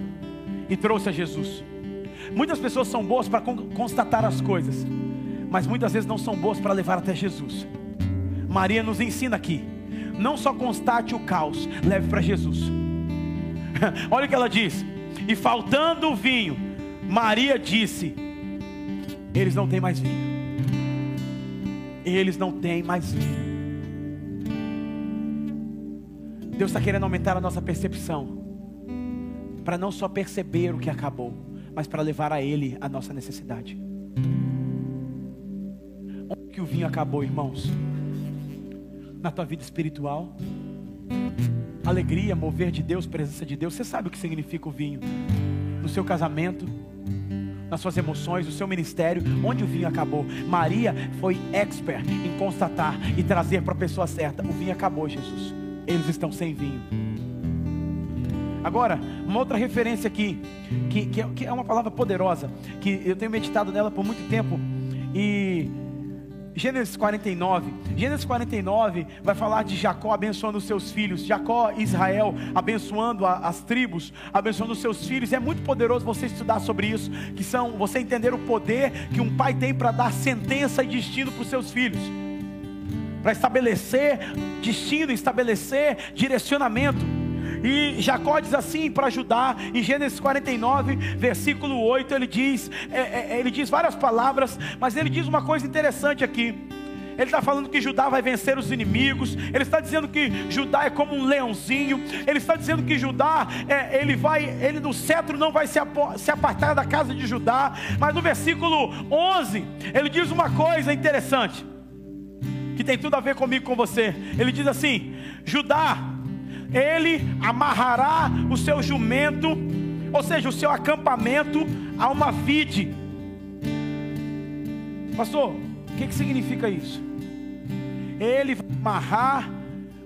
e trouxe a Jesus. Muitas pessoas são boas para constatar as coisas, mas muitas vezes não são boas para levar até Jesus. Maria nos ensina aqui: não só constate o caos, leve para Jesus. *laughs* Olha o que ela diz: E faltando o vinho, Maria disse: Eles não têm mais vinho. Eles não têm mais vinho. Deus está querendo aumentar a nossa percepção, para não só perceber o que acabou, mas para levar a Ele a nossa necessidade. Onde que o vinho acabou, irmãos? Na tua vida espiritual, alegria, mover de Deus, presença de Deus. Você sabe o que significa o vinho? No seu casamento, nas suas emoções, no seu ministério, onde o vinho acabou. Maria foi expert em constatar e trazer para a pessoa certa: o vinho acabou, Jesus. Eles estão sem vinho. Agora, uma outra referência aqui, que, que, é, é uma palavra poderosa, que eu tenho meditado nela por muito tempo, e Gênesis 49. Gênesis 49 vai falar de Jacó abençoando os seus filhos, Jacó e Israel abençoando a, as tribos, abençoando os seus filhos. É muito poderoso você estudar sobre isso, que são você entender o poder que um pai tem para dar sentença e destino para os seus filhos. Para estabelecer destino, estabelecer direcionamento. E Jacó diz assim para Judá, em Gênesis 49, versículo 8, ele diz, é, é, ele diz várias palavras, mas ele diz uma coisa interessante aqui. Ele está falando que Judá vai vencer os inimigos. Ele está dizendo que Judá é como um leãozinho. Ele está dizendo que Judá, é, ele vai, ele no cetro não vai se, se apartar da casa de Judá. Mas no versículo 11, ele diz uma coisa interessante que tem tudo a ver comigo com você. Ele diz assim: Judá ele amarrará o seu jumento, ou seja, o seu acampamento a uma vide. Pastor, o que, que significa isso? Ele vai amarrar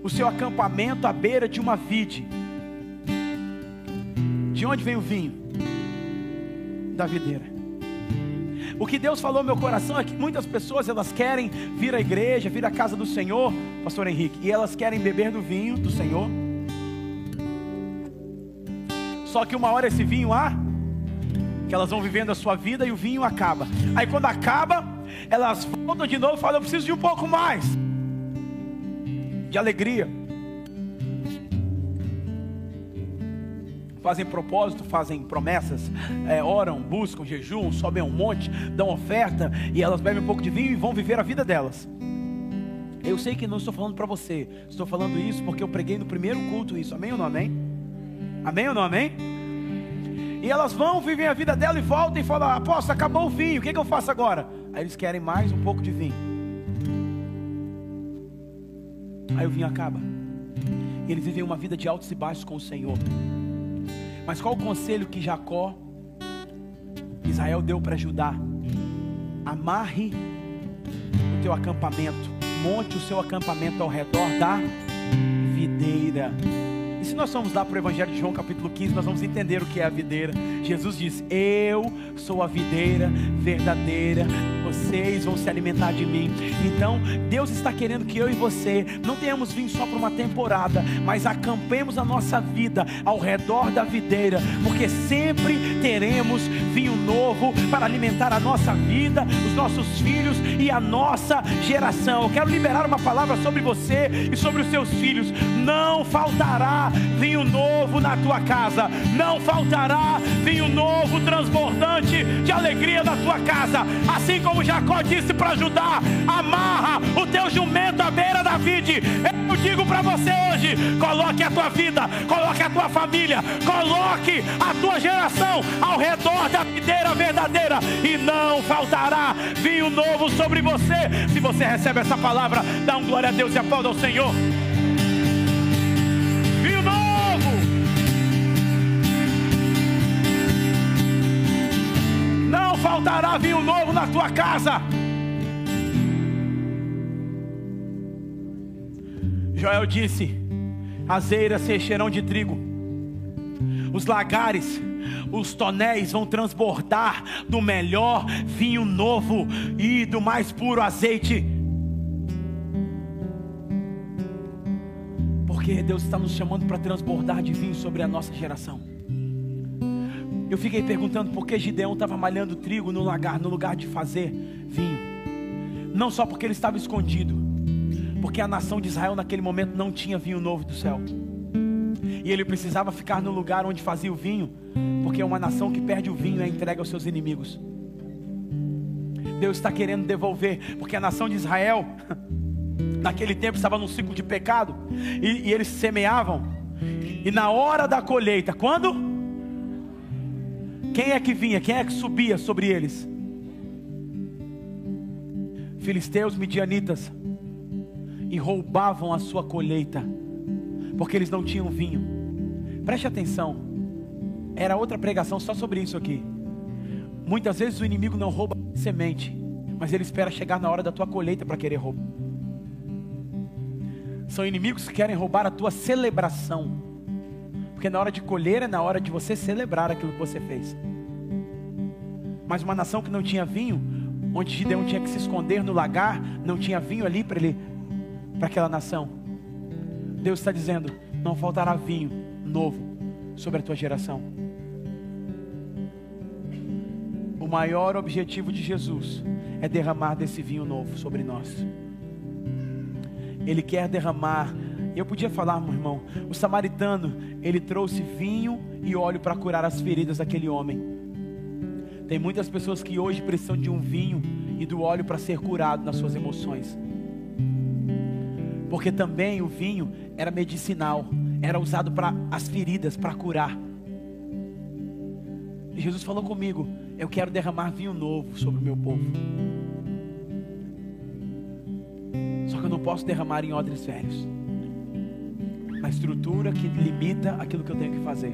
o seu acampamento à beira de uma vide. De onde vem o vinho? Da videira. O que Deus falou no meu coração é que muitas pessoas elas querem vir à igreja, vir à casa do Senhor, Pastor Henrique, e elas querem beber do vinho do Senhor só que uma hora esse vinho há, que elas vão vivendo a sua vida e o vinho acaba. Aí quando acaba, elas voltam de novo e falam: Eu preciso de um pouco mais de alegria. Fazem propósito, fazem promessas, é, oram, buscam, jejum, sobem um monte, dão oferta e elas bebem um pouco de vinho e vão viver a vida delas. Eu sei que não estou falando para você, estou falando isso porque eu preguei no primeiro culto isso, amém ou não amém? Amém ou não amém? E elas vão, vivem a vida dela e voltam e falam: Apóstolo, acabou o vinho, o que, que eu faço agora? Aí eles querem mais um pouco de vinho. Aí o vinho acaba. E eles vivem uma vida de altos e baixos com o Senhor. Mas qual o conselho que Jacó, Israel deu para Judá? Amarre o teu acampamento, monte o seu acampamento ao redor da videira se nós formos lá para o Evangelho de João, capítulo 15, nós vamos entender o que é a videira. Jesus diz: Eu sou a videira verdadeira, vocês vão se alimentar de mim. Então, Deus está querendo que eu e você não tenhamos vindo só para uma temporada, mas acampemos a nossa vida ao redor da videira, porque sempre teremos vinho novo para alimentar a nossa vida, os nossos filhos e a nossa geração. Eu quero liberar uma palavra sobre você e sobre os seus filhos. Não faltará vinho novo na tua casa, não faltará vinho novo transbordante de alegria na tua casa, assim como Jacó disse para Judá: amarra o teu jumento à beira da vide. Eu digo para você hoje: coloque a tua vida, coloque a tua família, coloque a tua geração ao redor da videira verdadeira, e não faltará vinho novo sobre você. Se você recebe essa palavra, dá um glória a Deus e aplauda ao Senhor. Faltará vinho novo na tua casa. Joel disse: as eiras se encherão de trigo, os lagares, os tonéis vão transbordar do melhor vinho novo e do mais puro azeite. Porque Deus está nos chamando para transbordar de vinho sobre a nossa geração. Eu fiquei perguntando por que Gideão estava malhando trigo no lagar, no lugar de fazer vinho. Não só porque ele estava escondido, porque a nação de Israel naquele momento não tinha vinho novo do céu. E ele precisava ficar no lugar onde fazia o vinho, porque é uma nação que perde o vinho é entregue aos seus inimigos. Deus está querendo devolver, porque a nação de Israel, *laughs* naquele tempo, estava num ciclo de pecado, e, e eles semeavam, e na hora da colheita, quando? Quem é que vinha? Quem é que subia sobre eles? Filisteus, midianitas, e roubavam a sua colheita, porque eles não tinham vinho. Preste atenção, era outra pregação só sobre isso aqui. Muitas vezes o inimigo não rouba semente, mas ele espera chegar na hora da tua colheita para querer roubar. São inimigos que querem roubar a tua celebração, porque na hora de colher é na hora de você celebrar aquilo que você fez. Mas uma nação que não tinha vinho, onde Gideão tinha que se esconder no lagar, não tinha vinho ali para ele, para aquela nação. Deus está dizendo: não faltará vinho novo sobre a tua geração. o maior objetivo de Jesus é derramar desse vinho novo sobre nós. Ele quer derramar. Eu podia falar, meu irmão, o samaritano, ele trouxe vinho e óleo para curar as feridas daquele homem. Tem muitas pessoas que hoje precisam de um vinho e do óleo para ser curado nas suas emoções. Porque também o vinho era medicinal, era usado para as feridas, para curar. E Jesus falou comigo: Eu quero derramar vinho novo sobre o meu povo. Não posso derramar em odres velhos. Na estrutura que limita aquilo que eu tenho que fazer.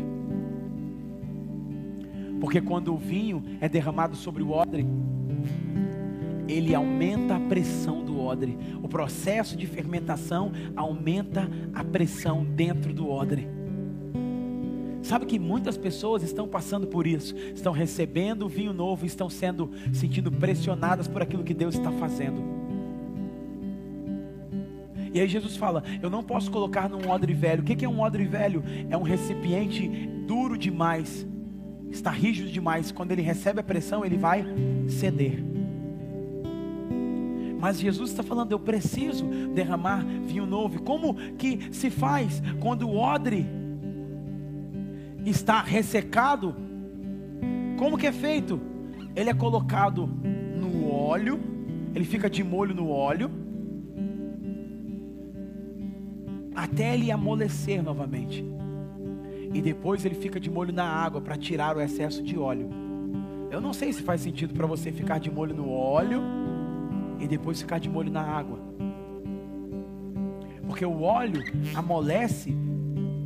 Porque quando o vinho é derramado sobre o odre, ele aumenta a pressão do odre. O processo de fermentação aumenta a pressão dentro do odre. Sabe que muitas pessoas estão passando por isso, estão recebendo vinho novo, estão sendo sentindo pressionadas por aquilo que Deus está fazendo. E aí Jesus fala: Eu não posso colocar num odre velho. O que é um odre velho? É um recipiente duro demais, está rígido demais. Quando ele recebe a pressão, ele vai ceder. Mas Jesus está falando: Eu preciso derramar vinho novo. Como que se faz quando o odre está ressecado, como que é feito? Ele é colocado no óleo, ele fica de molho no óleo, até ele amolecer novamente. E depois ele fica de molho na água para tirar o excesso de óleo. Eu não sei se faz sentido para você ficar de molho no óleo e depois ficar de molho na água. Porque o óleo amolece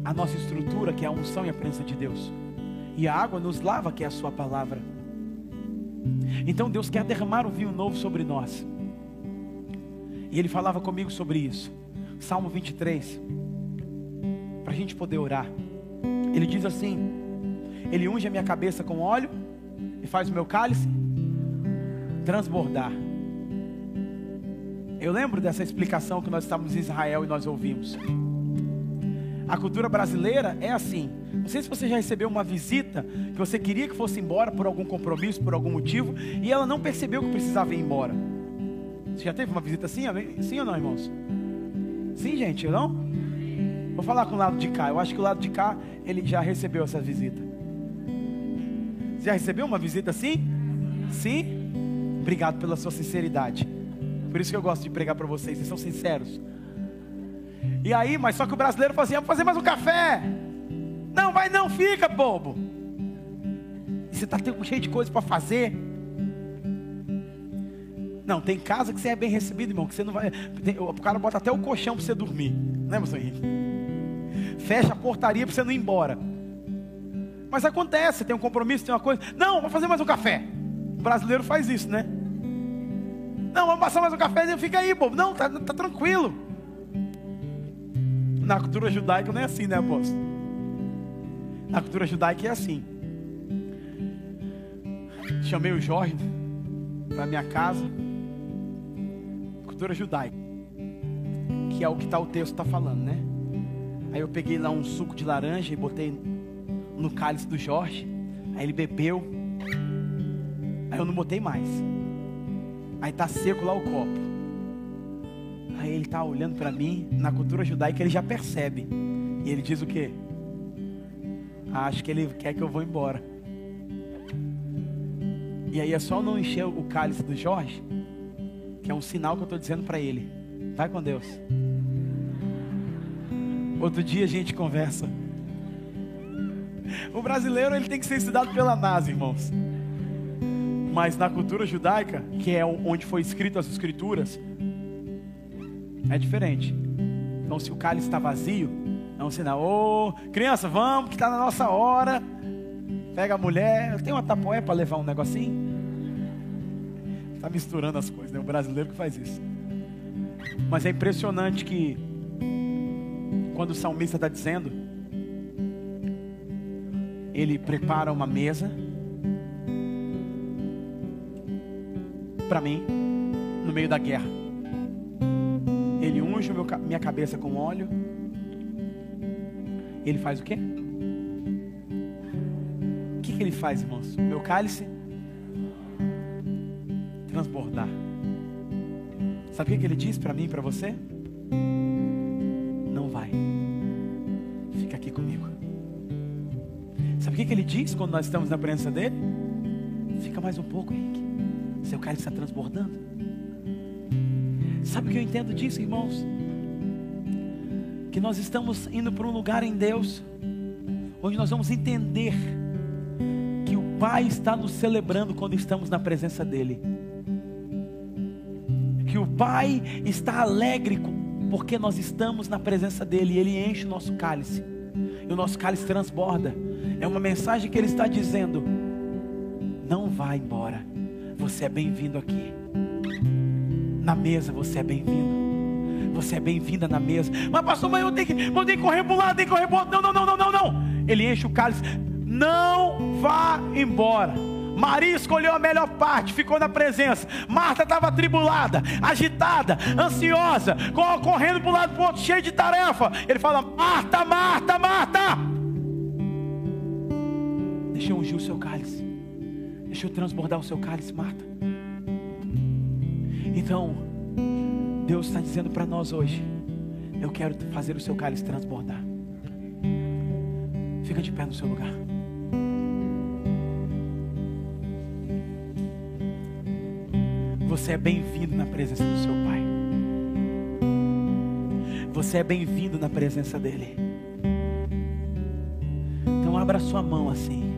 a nossa estrutura, que é a unção e a presença de Deus. E a água nos lava, que é a Sua palavra. Então Deus quer derramar o vinho novo sobre nós. E Ele falava comigo sobre isso. Salmo 23. Para a gente poder orar. Ele diz assim: Ele unge a minha cabeça com óleo e faz o meu cálice transbordar. Eu lembro dessa explicação que nós estávamos em Israel e nós ouvimos. A cultura brasileira é assim. Não sei se você já recebeu uma visita que você queria que fosse embora por algum compromisso, por algum motivo, e ela não percebeu que precisava ir embora. Você já teve uma visita assim? Sim ou não, irmãos? Sim, gente, não? Vou falar com o lado de cá. Eu acho que o lado de cá ele já recebeu essa visita. Você já recebeu uma visita assim? Sim? Obrigado pela sua sinceridade. Por isso que eu gosto de pregar para vocês. Vocês são sinceros. E aí, mas só que o brasileiro fazia, assim, vamos fazer mais um café. Não, vai não, fica, bobo. E você está cheio de coisa para fazer. Não, tem casa que você é bem recebido, irmão, que você não vai. Tem, o cara bota até o colchão para você dormir. Né, meu Henrique? Fecha a portaria para você não ir embora. Mas acontece, tem um compromisso, tem uma coisa. Não, vamos fazer mais um café. O brasileiro faz isso, né? Não, vamos passar mais um café, fica aí, bobo. Não, tá, tá tranquilo. Na cultura judaica não é assim, né, apóstolo? Na cultura judaica é assim. Chamei o Jorge para minha casa. Cultura judaica. Que é o que tá, o texto está falando, né? Aí eu peguei lá um suco de laranja e botei no cálice do Jorge. Aí ele bebeu. Aí eu não botei mais. Aí tá seco lá o copo. Aí ele está olhando para mim, na cultura judaica ele já percebe. E ele diz o quê? Acho que ele quer que eu vou embora. E aí é só não encher o cálice do Jorge, que é um sinal que eu estou dizendo para ele. Vai com Deus. Outro dia a gente conversa. O brasileiro ele tem que ser estudado pela NASA, irmãos. Mas na cultura judaica, que é onde foi escrito as escrituras, é diferente. Então, se o cálice está vazio, é um sinal. Ô, oh, criança, vamos, que está na nossa hora. Pega a mulher. Tem uma tapoé para levar um negocinho? Está misturando as coisas, né? O brasileiro que faz isso. Mas é impressionante que, quando o salmista está dizendo, ele prepara uma mesa para mim no meio da guerra. Ele unge meu, minha cabeça com óleo. Ele faz o quê? O que, que ele faz, irmãos? Meu cálice transbordar. Sabe o que ele diz para mim e para você? Não vai. Fica aqui comigo. Sabe o que ele diz quando nós estamos na presença dele? Fica mais um pouco, Henrique. Seu cálice está transbordando. Sabe o que eu entendo disso, irmãos? Que nós estamos indo para um lugar em Deus, onde nós vamos entender que o Pai está nos celebrando quando estamos na presença dEle. Pai está alegre porque nós estamos na presença dEle e Ele enche o nosso cálice. E o nosso cálice transborda. É uma mensagem que Ele está dizendo: não vá embora, você é bem-vindo aqui. Na mesa você é bem-vindo. Você é bem-vinda na mesa. Mas pastor, mas eu tenho que, eu tenho que correr para um lado, tenho que correr para outro. Não, não, não, não, não, não. Ele enche o cálice. Não vá embora. Maria escolheu a melhor parte, ficou na presença. Marta estava atribulada, agitada, ansiosa, correndo para um lado para o outro, cheio de tarefa. Ele fala: Marta, Marta, Marta. Deixa eu ungir o seu cálice. Deixa eu transbordar o seu cálice, Marta. Então, Deus está dizendo para nós hoje: Eu quero fazer o seu cálice transbordar. Fica de pé no seu lugar. Você é bem-vindo na presença do seu Pai. Você é bem-vindo na presença dEle. Então abra sua mão assim.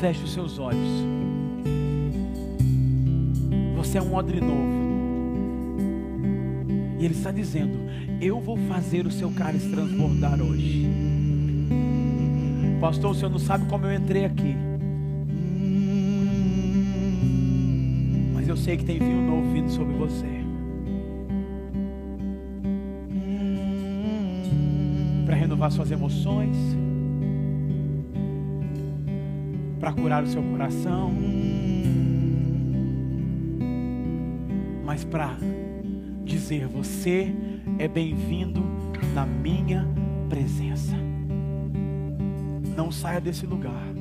Feche os seus olhos. Você é um odre novo. E Ele está dizendo: Eu vou fazer o seu cálice transbordar hoje. Pastor, o senhor não sabe como eu entrei aqui. Sei que tem vinho novo vindo sobre você. Para renovar suas emoções. Para curar o seu coração mas para dizer: Você é bem-vindo na minha presença. Não saia desse lugar.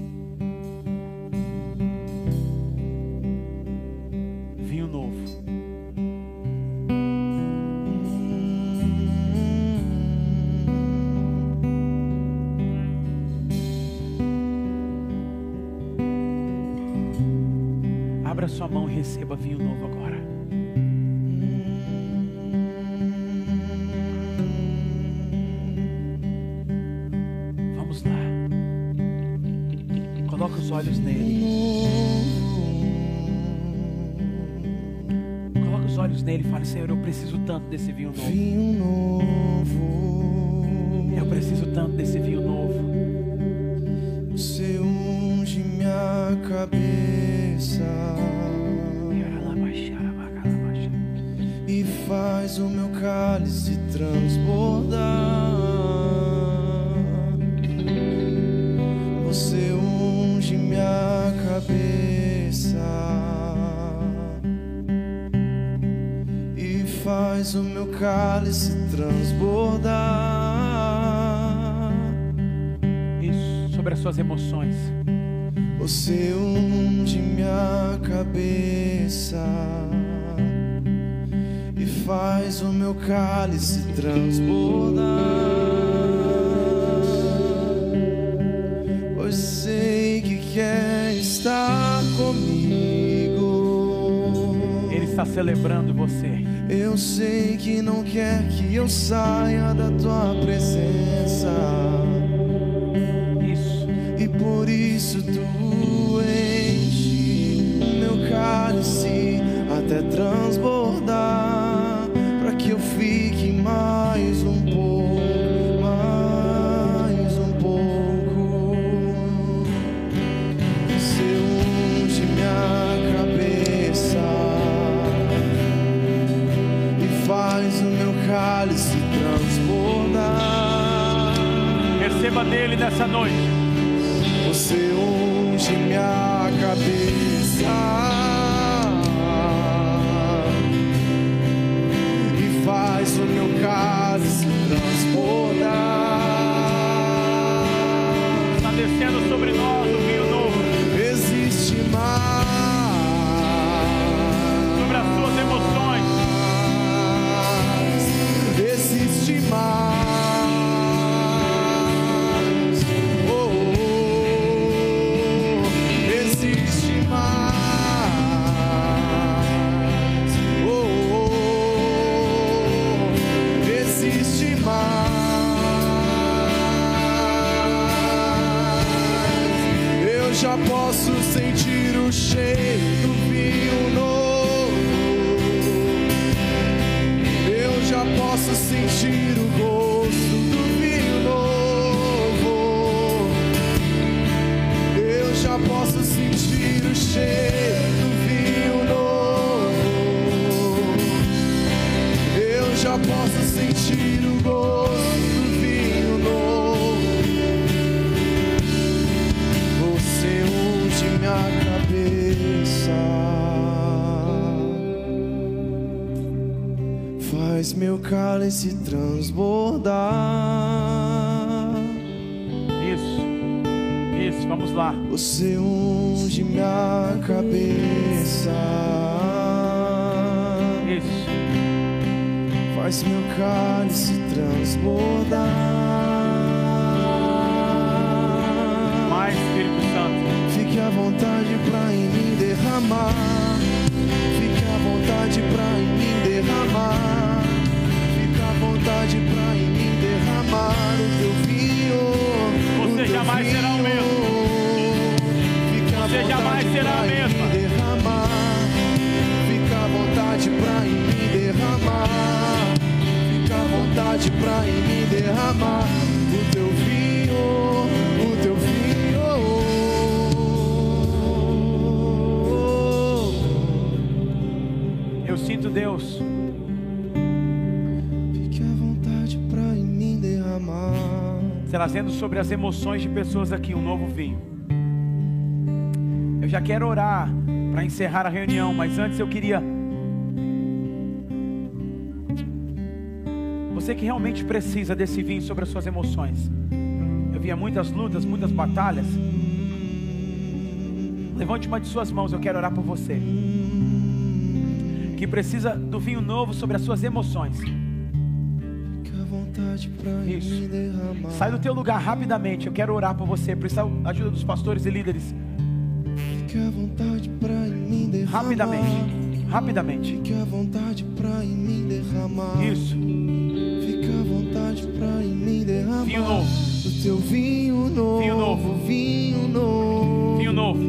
suas emoções. Você unge minha cabeça e faz o meu cálice transbordar. Pois sei que quer estar comigo. Ele está celebrando você. Eu sei que não quer que eu saia da tua presença. Por isso tu enche meu cálice até transbordar, para que eu fique mais um pouco, mais um pouco. Você unge minha cabeça e faz o meu cálice transbordar. Receba dele nessa noite. Posso sentir o cheiro do vinho novo. Eu já posso sentir o gosto Faz meu cálice transbordar. Isso. Isso, vamos lá. Você unge minha cabeça. Isso. Faz meu cálice transbordar. Mais Espírito Santo. Fique à vontade pra em mim derramar. Fique à vontade pra em mim derramar. Vontade pra em mim derramar o teu vinho. Você o teu jamais será o vinho. mesmo. À Você jamais será a mesma. derramar. À vontade pra em mim derramar. Fique à vontade pra em mim derramar o teu vinho, o teu vinho. Eu sinto Deus. Trazendo sobre as emoções de pessoas aqui um novo vinho. Eu já quero orar para encerrar a reunião, mas antes eu queria. Você que realmente precisa desse vinho sobre as suas emoções. Eu via muitas lutas, muitas batalhas. Levante uma de suas mãos, eu quero orar por você. Que precisa do vinho novo sobre as suas emoções. Isso. Sai do teu lugar rapidamente. Eu quero orar por você. Precisa da ajuda dos pastores e líderes. Fique à vontade mim derramar. Rapidamente. Rapidamente. Fique à vontade mim derramar. Isso. Fique à vontade mim derramar. Vinho novo. O teu vinho novo. Vinho novo. Vinho novo. Vinho novo.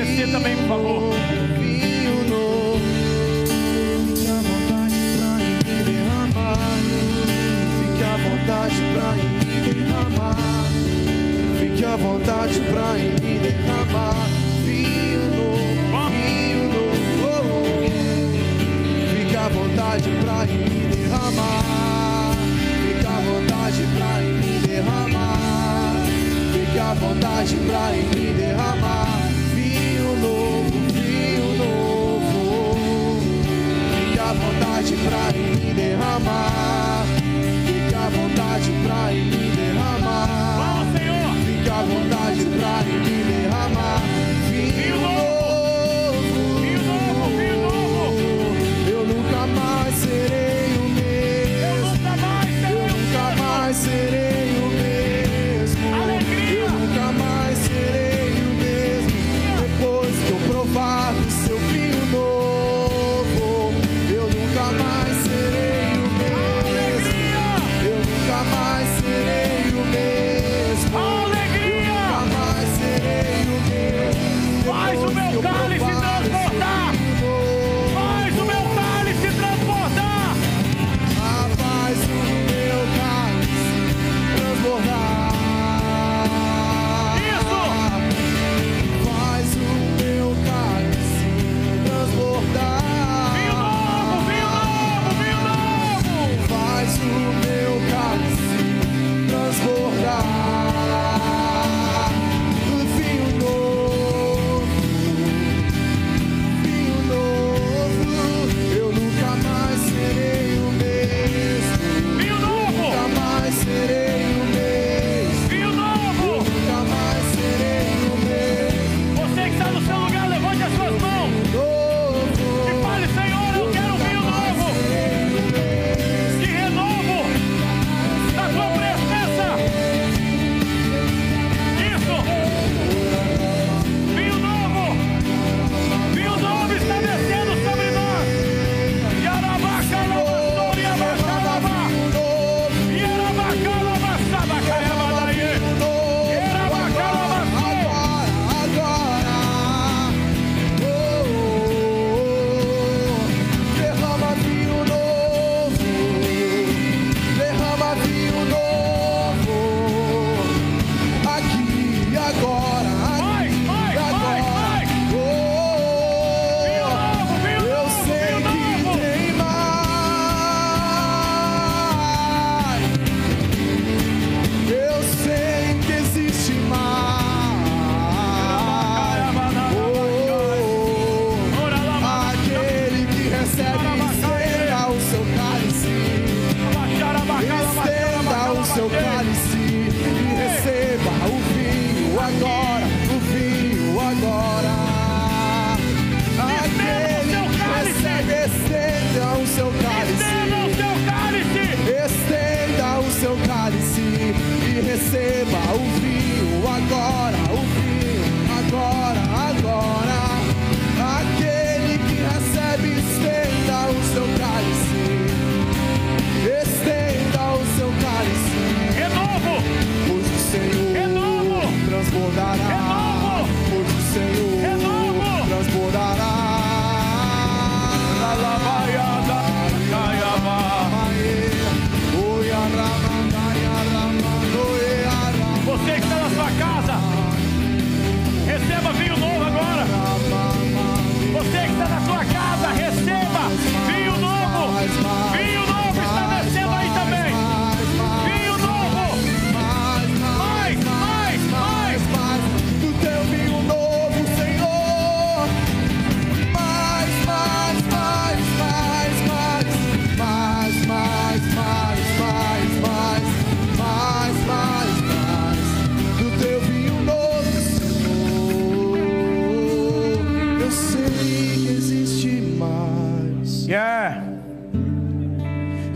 Os líderes de GC também, por favor. Fique à vontade pra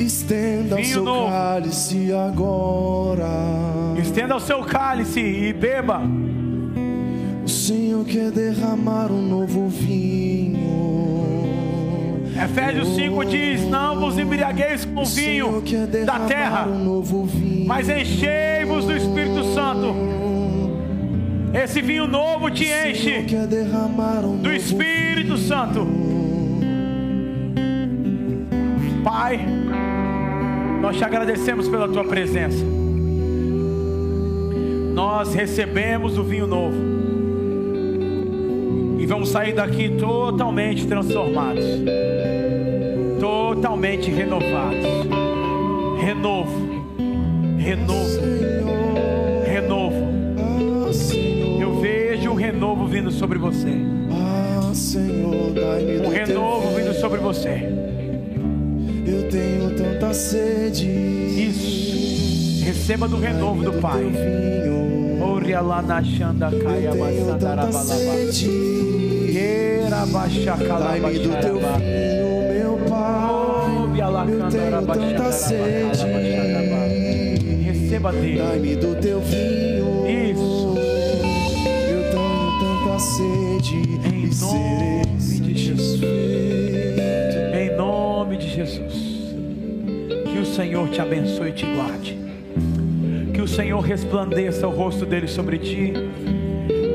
Estenda o Vinho seu novo. cálice agora. Estenda o seu cálice e beba. O Senhor quer derramar um novo vinho. Efésios 5 diz: Não vos embriagueis com O o vinho da terra, um vinho. mas enchei-vos do Espírito Santo. Esse vinho novo te O enche um do Espírito Santo. Pai, nós te agradecemos pela tua presença. Nós recebemos o vinho novo e vamos sair daqui totalmente transformados, totalmente renovados. Renovo, renovo, renovo. Eu vejo um renovo vindo sobre você. Ah, Um renovo vindo sobre você. Tenho tanta sede. Isso. Receba do renovo do Pai. Oria lá na xanda caia maçandarabalaba. sede. Era baixa Dai-me do teu vinho, meu Pai. Eu tenho tanta sede. Receba dele. Dai-me do teu vinho. Isso. Eu tenho tanta sede Em nome de Jesus. Em nome de Jesus. Senhor te abençoe e te guarde. Que o Senhor resplandeça o rosto dele sobre ti.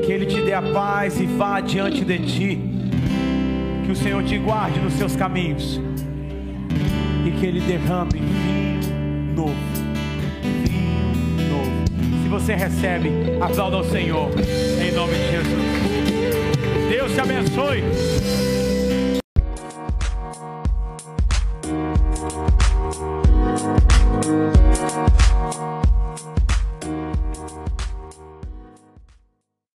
Que ele te dê a paz e vá adiante de ti. Que o Senhor te guarde nos seus caminhos. E que ele derrame vinho novo. Vinho novo. Se você recebe, aplauda ao Senhor. Em nome de Jesus. Deus te abençoe.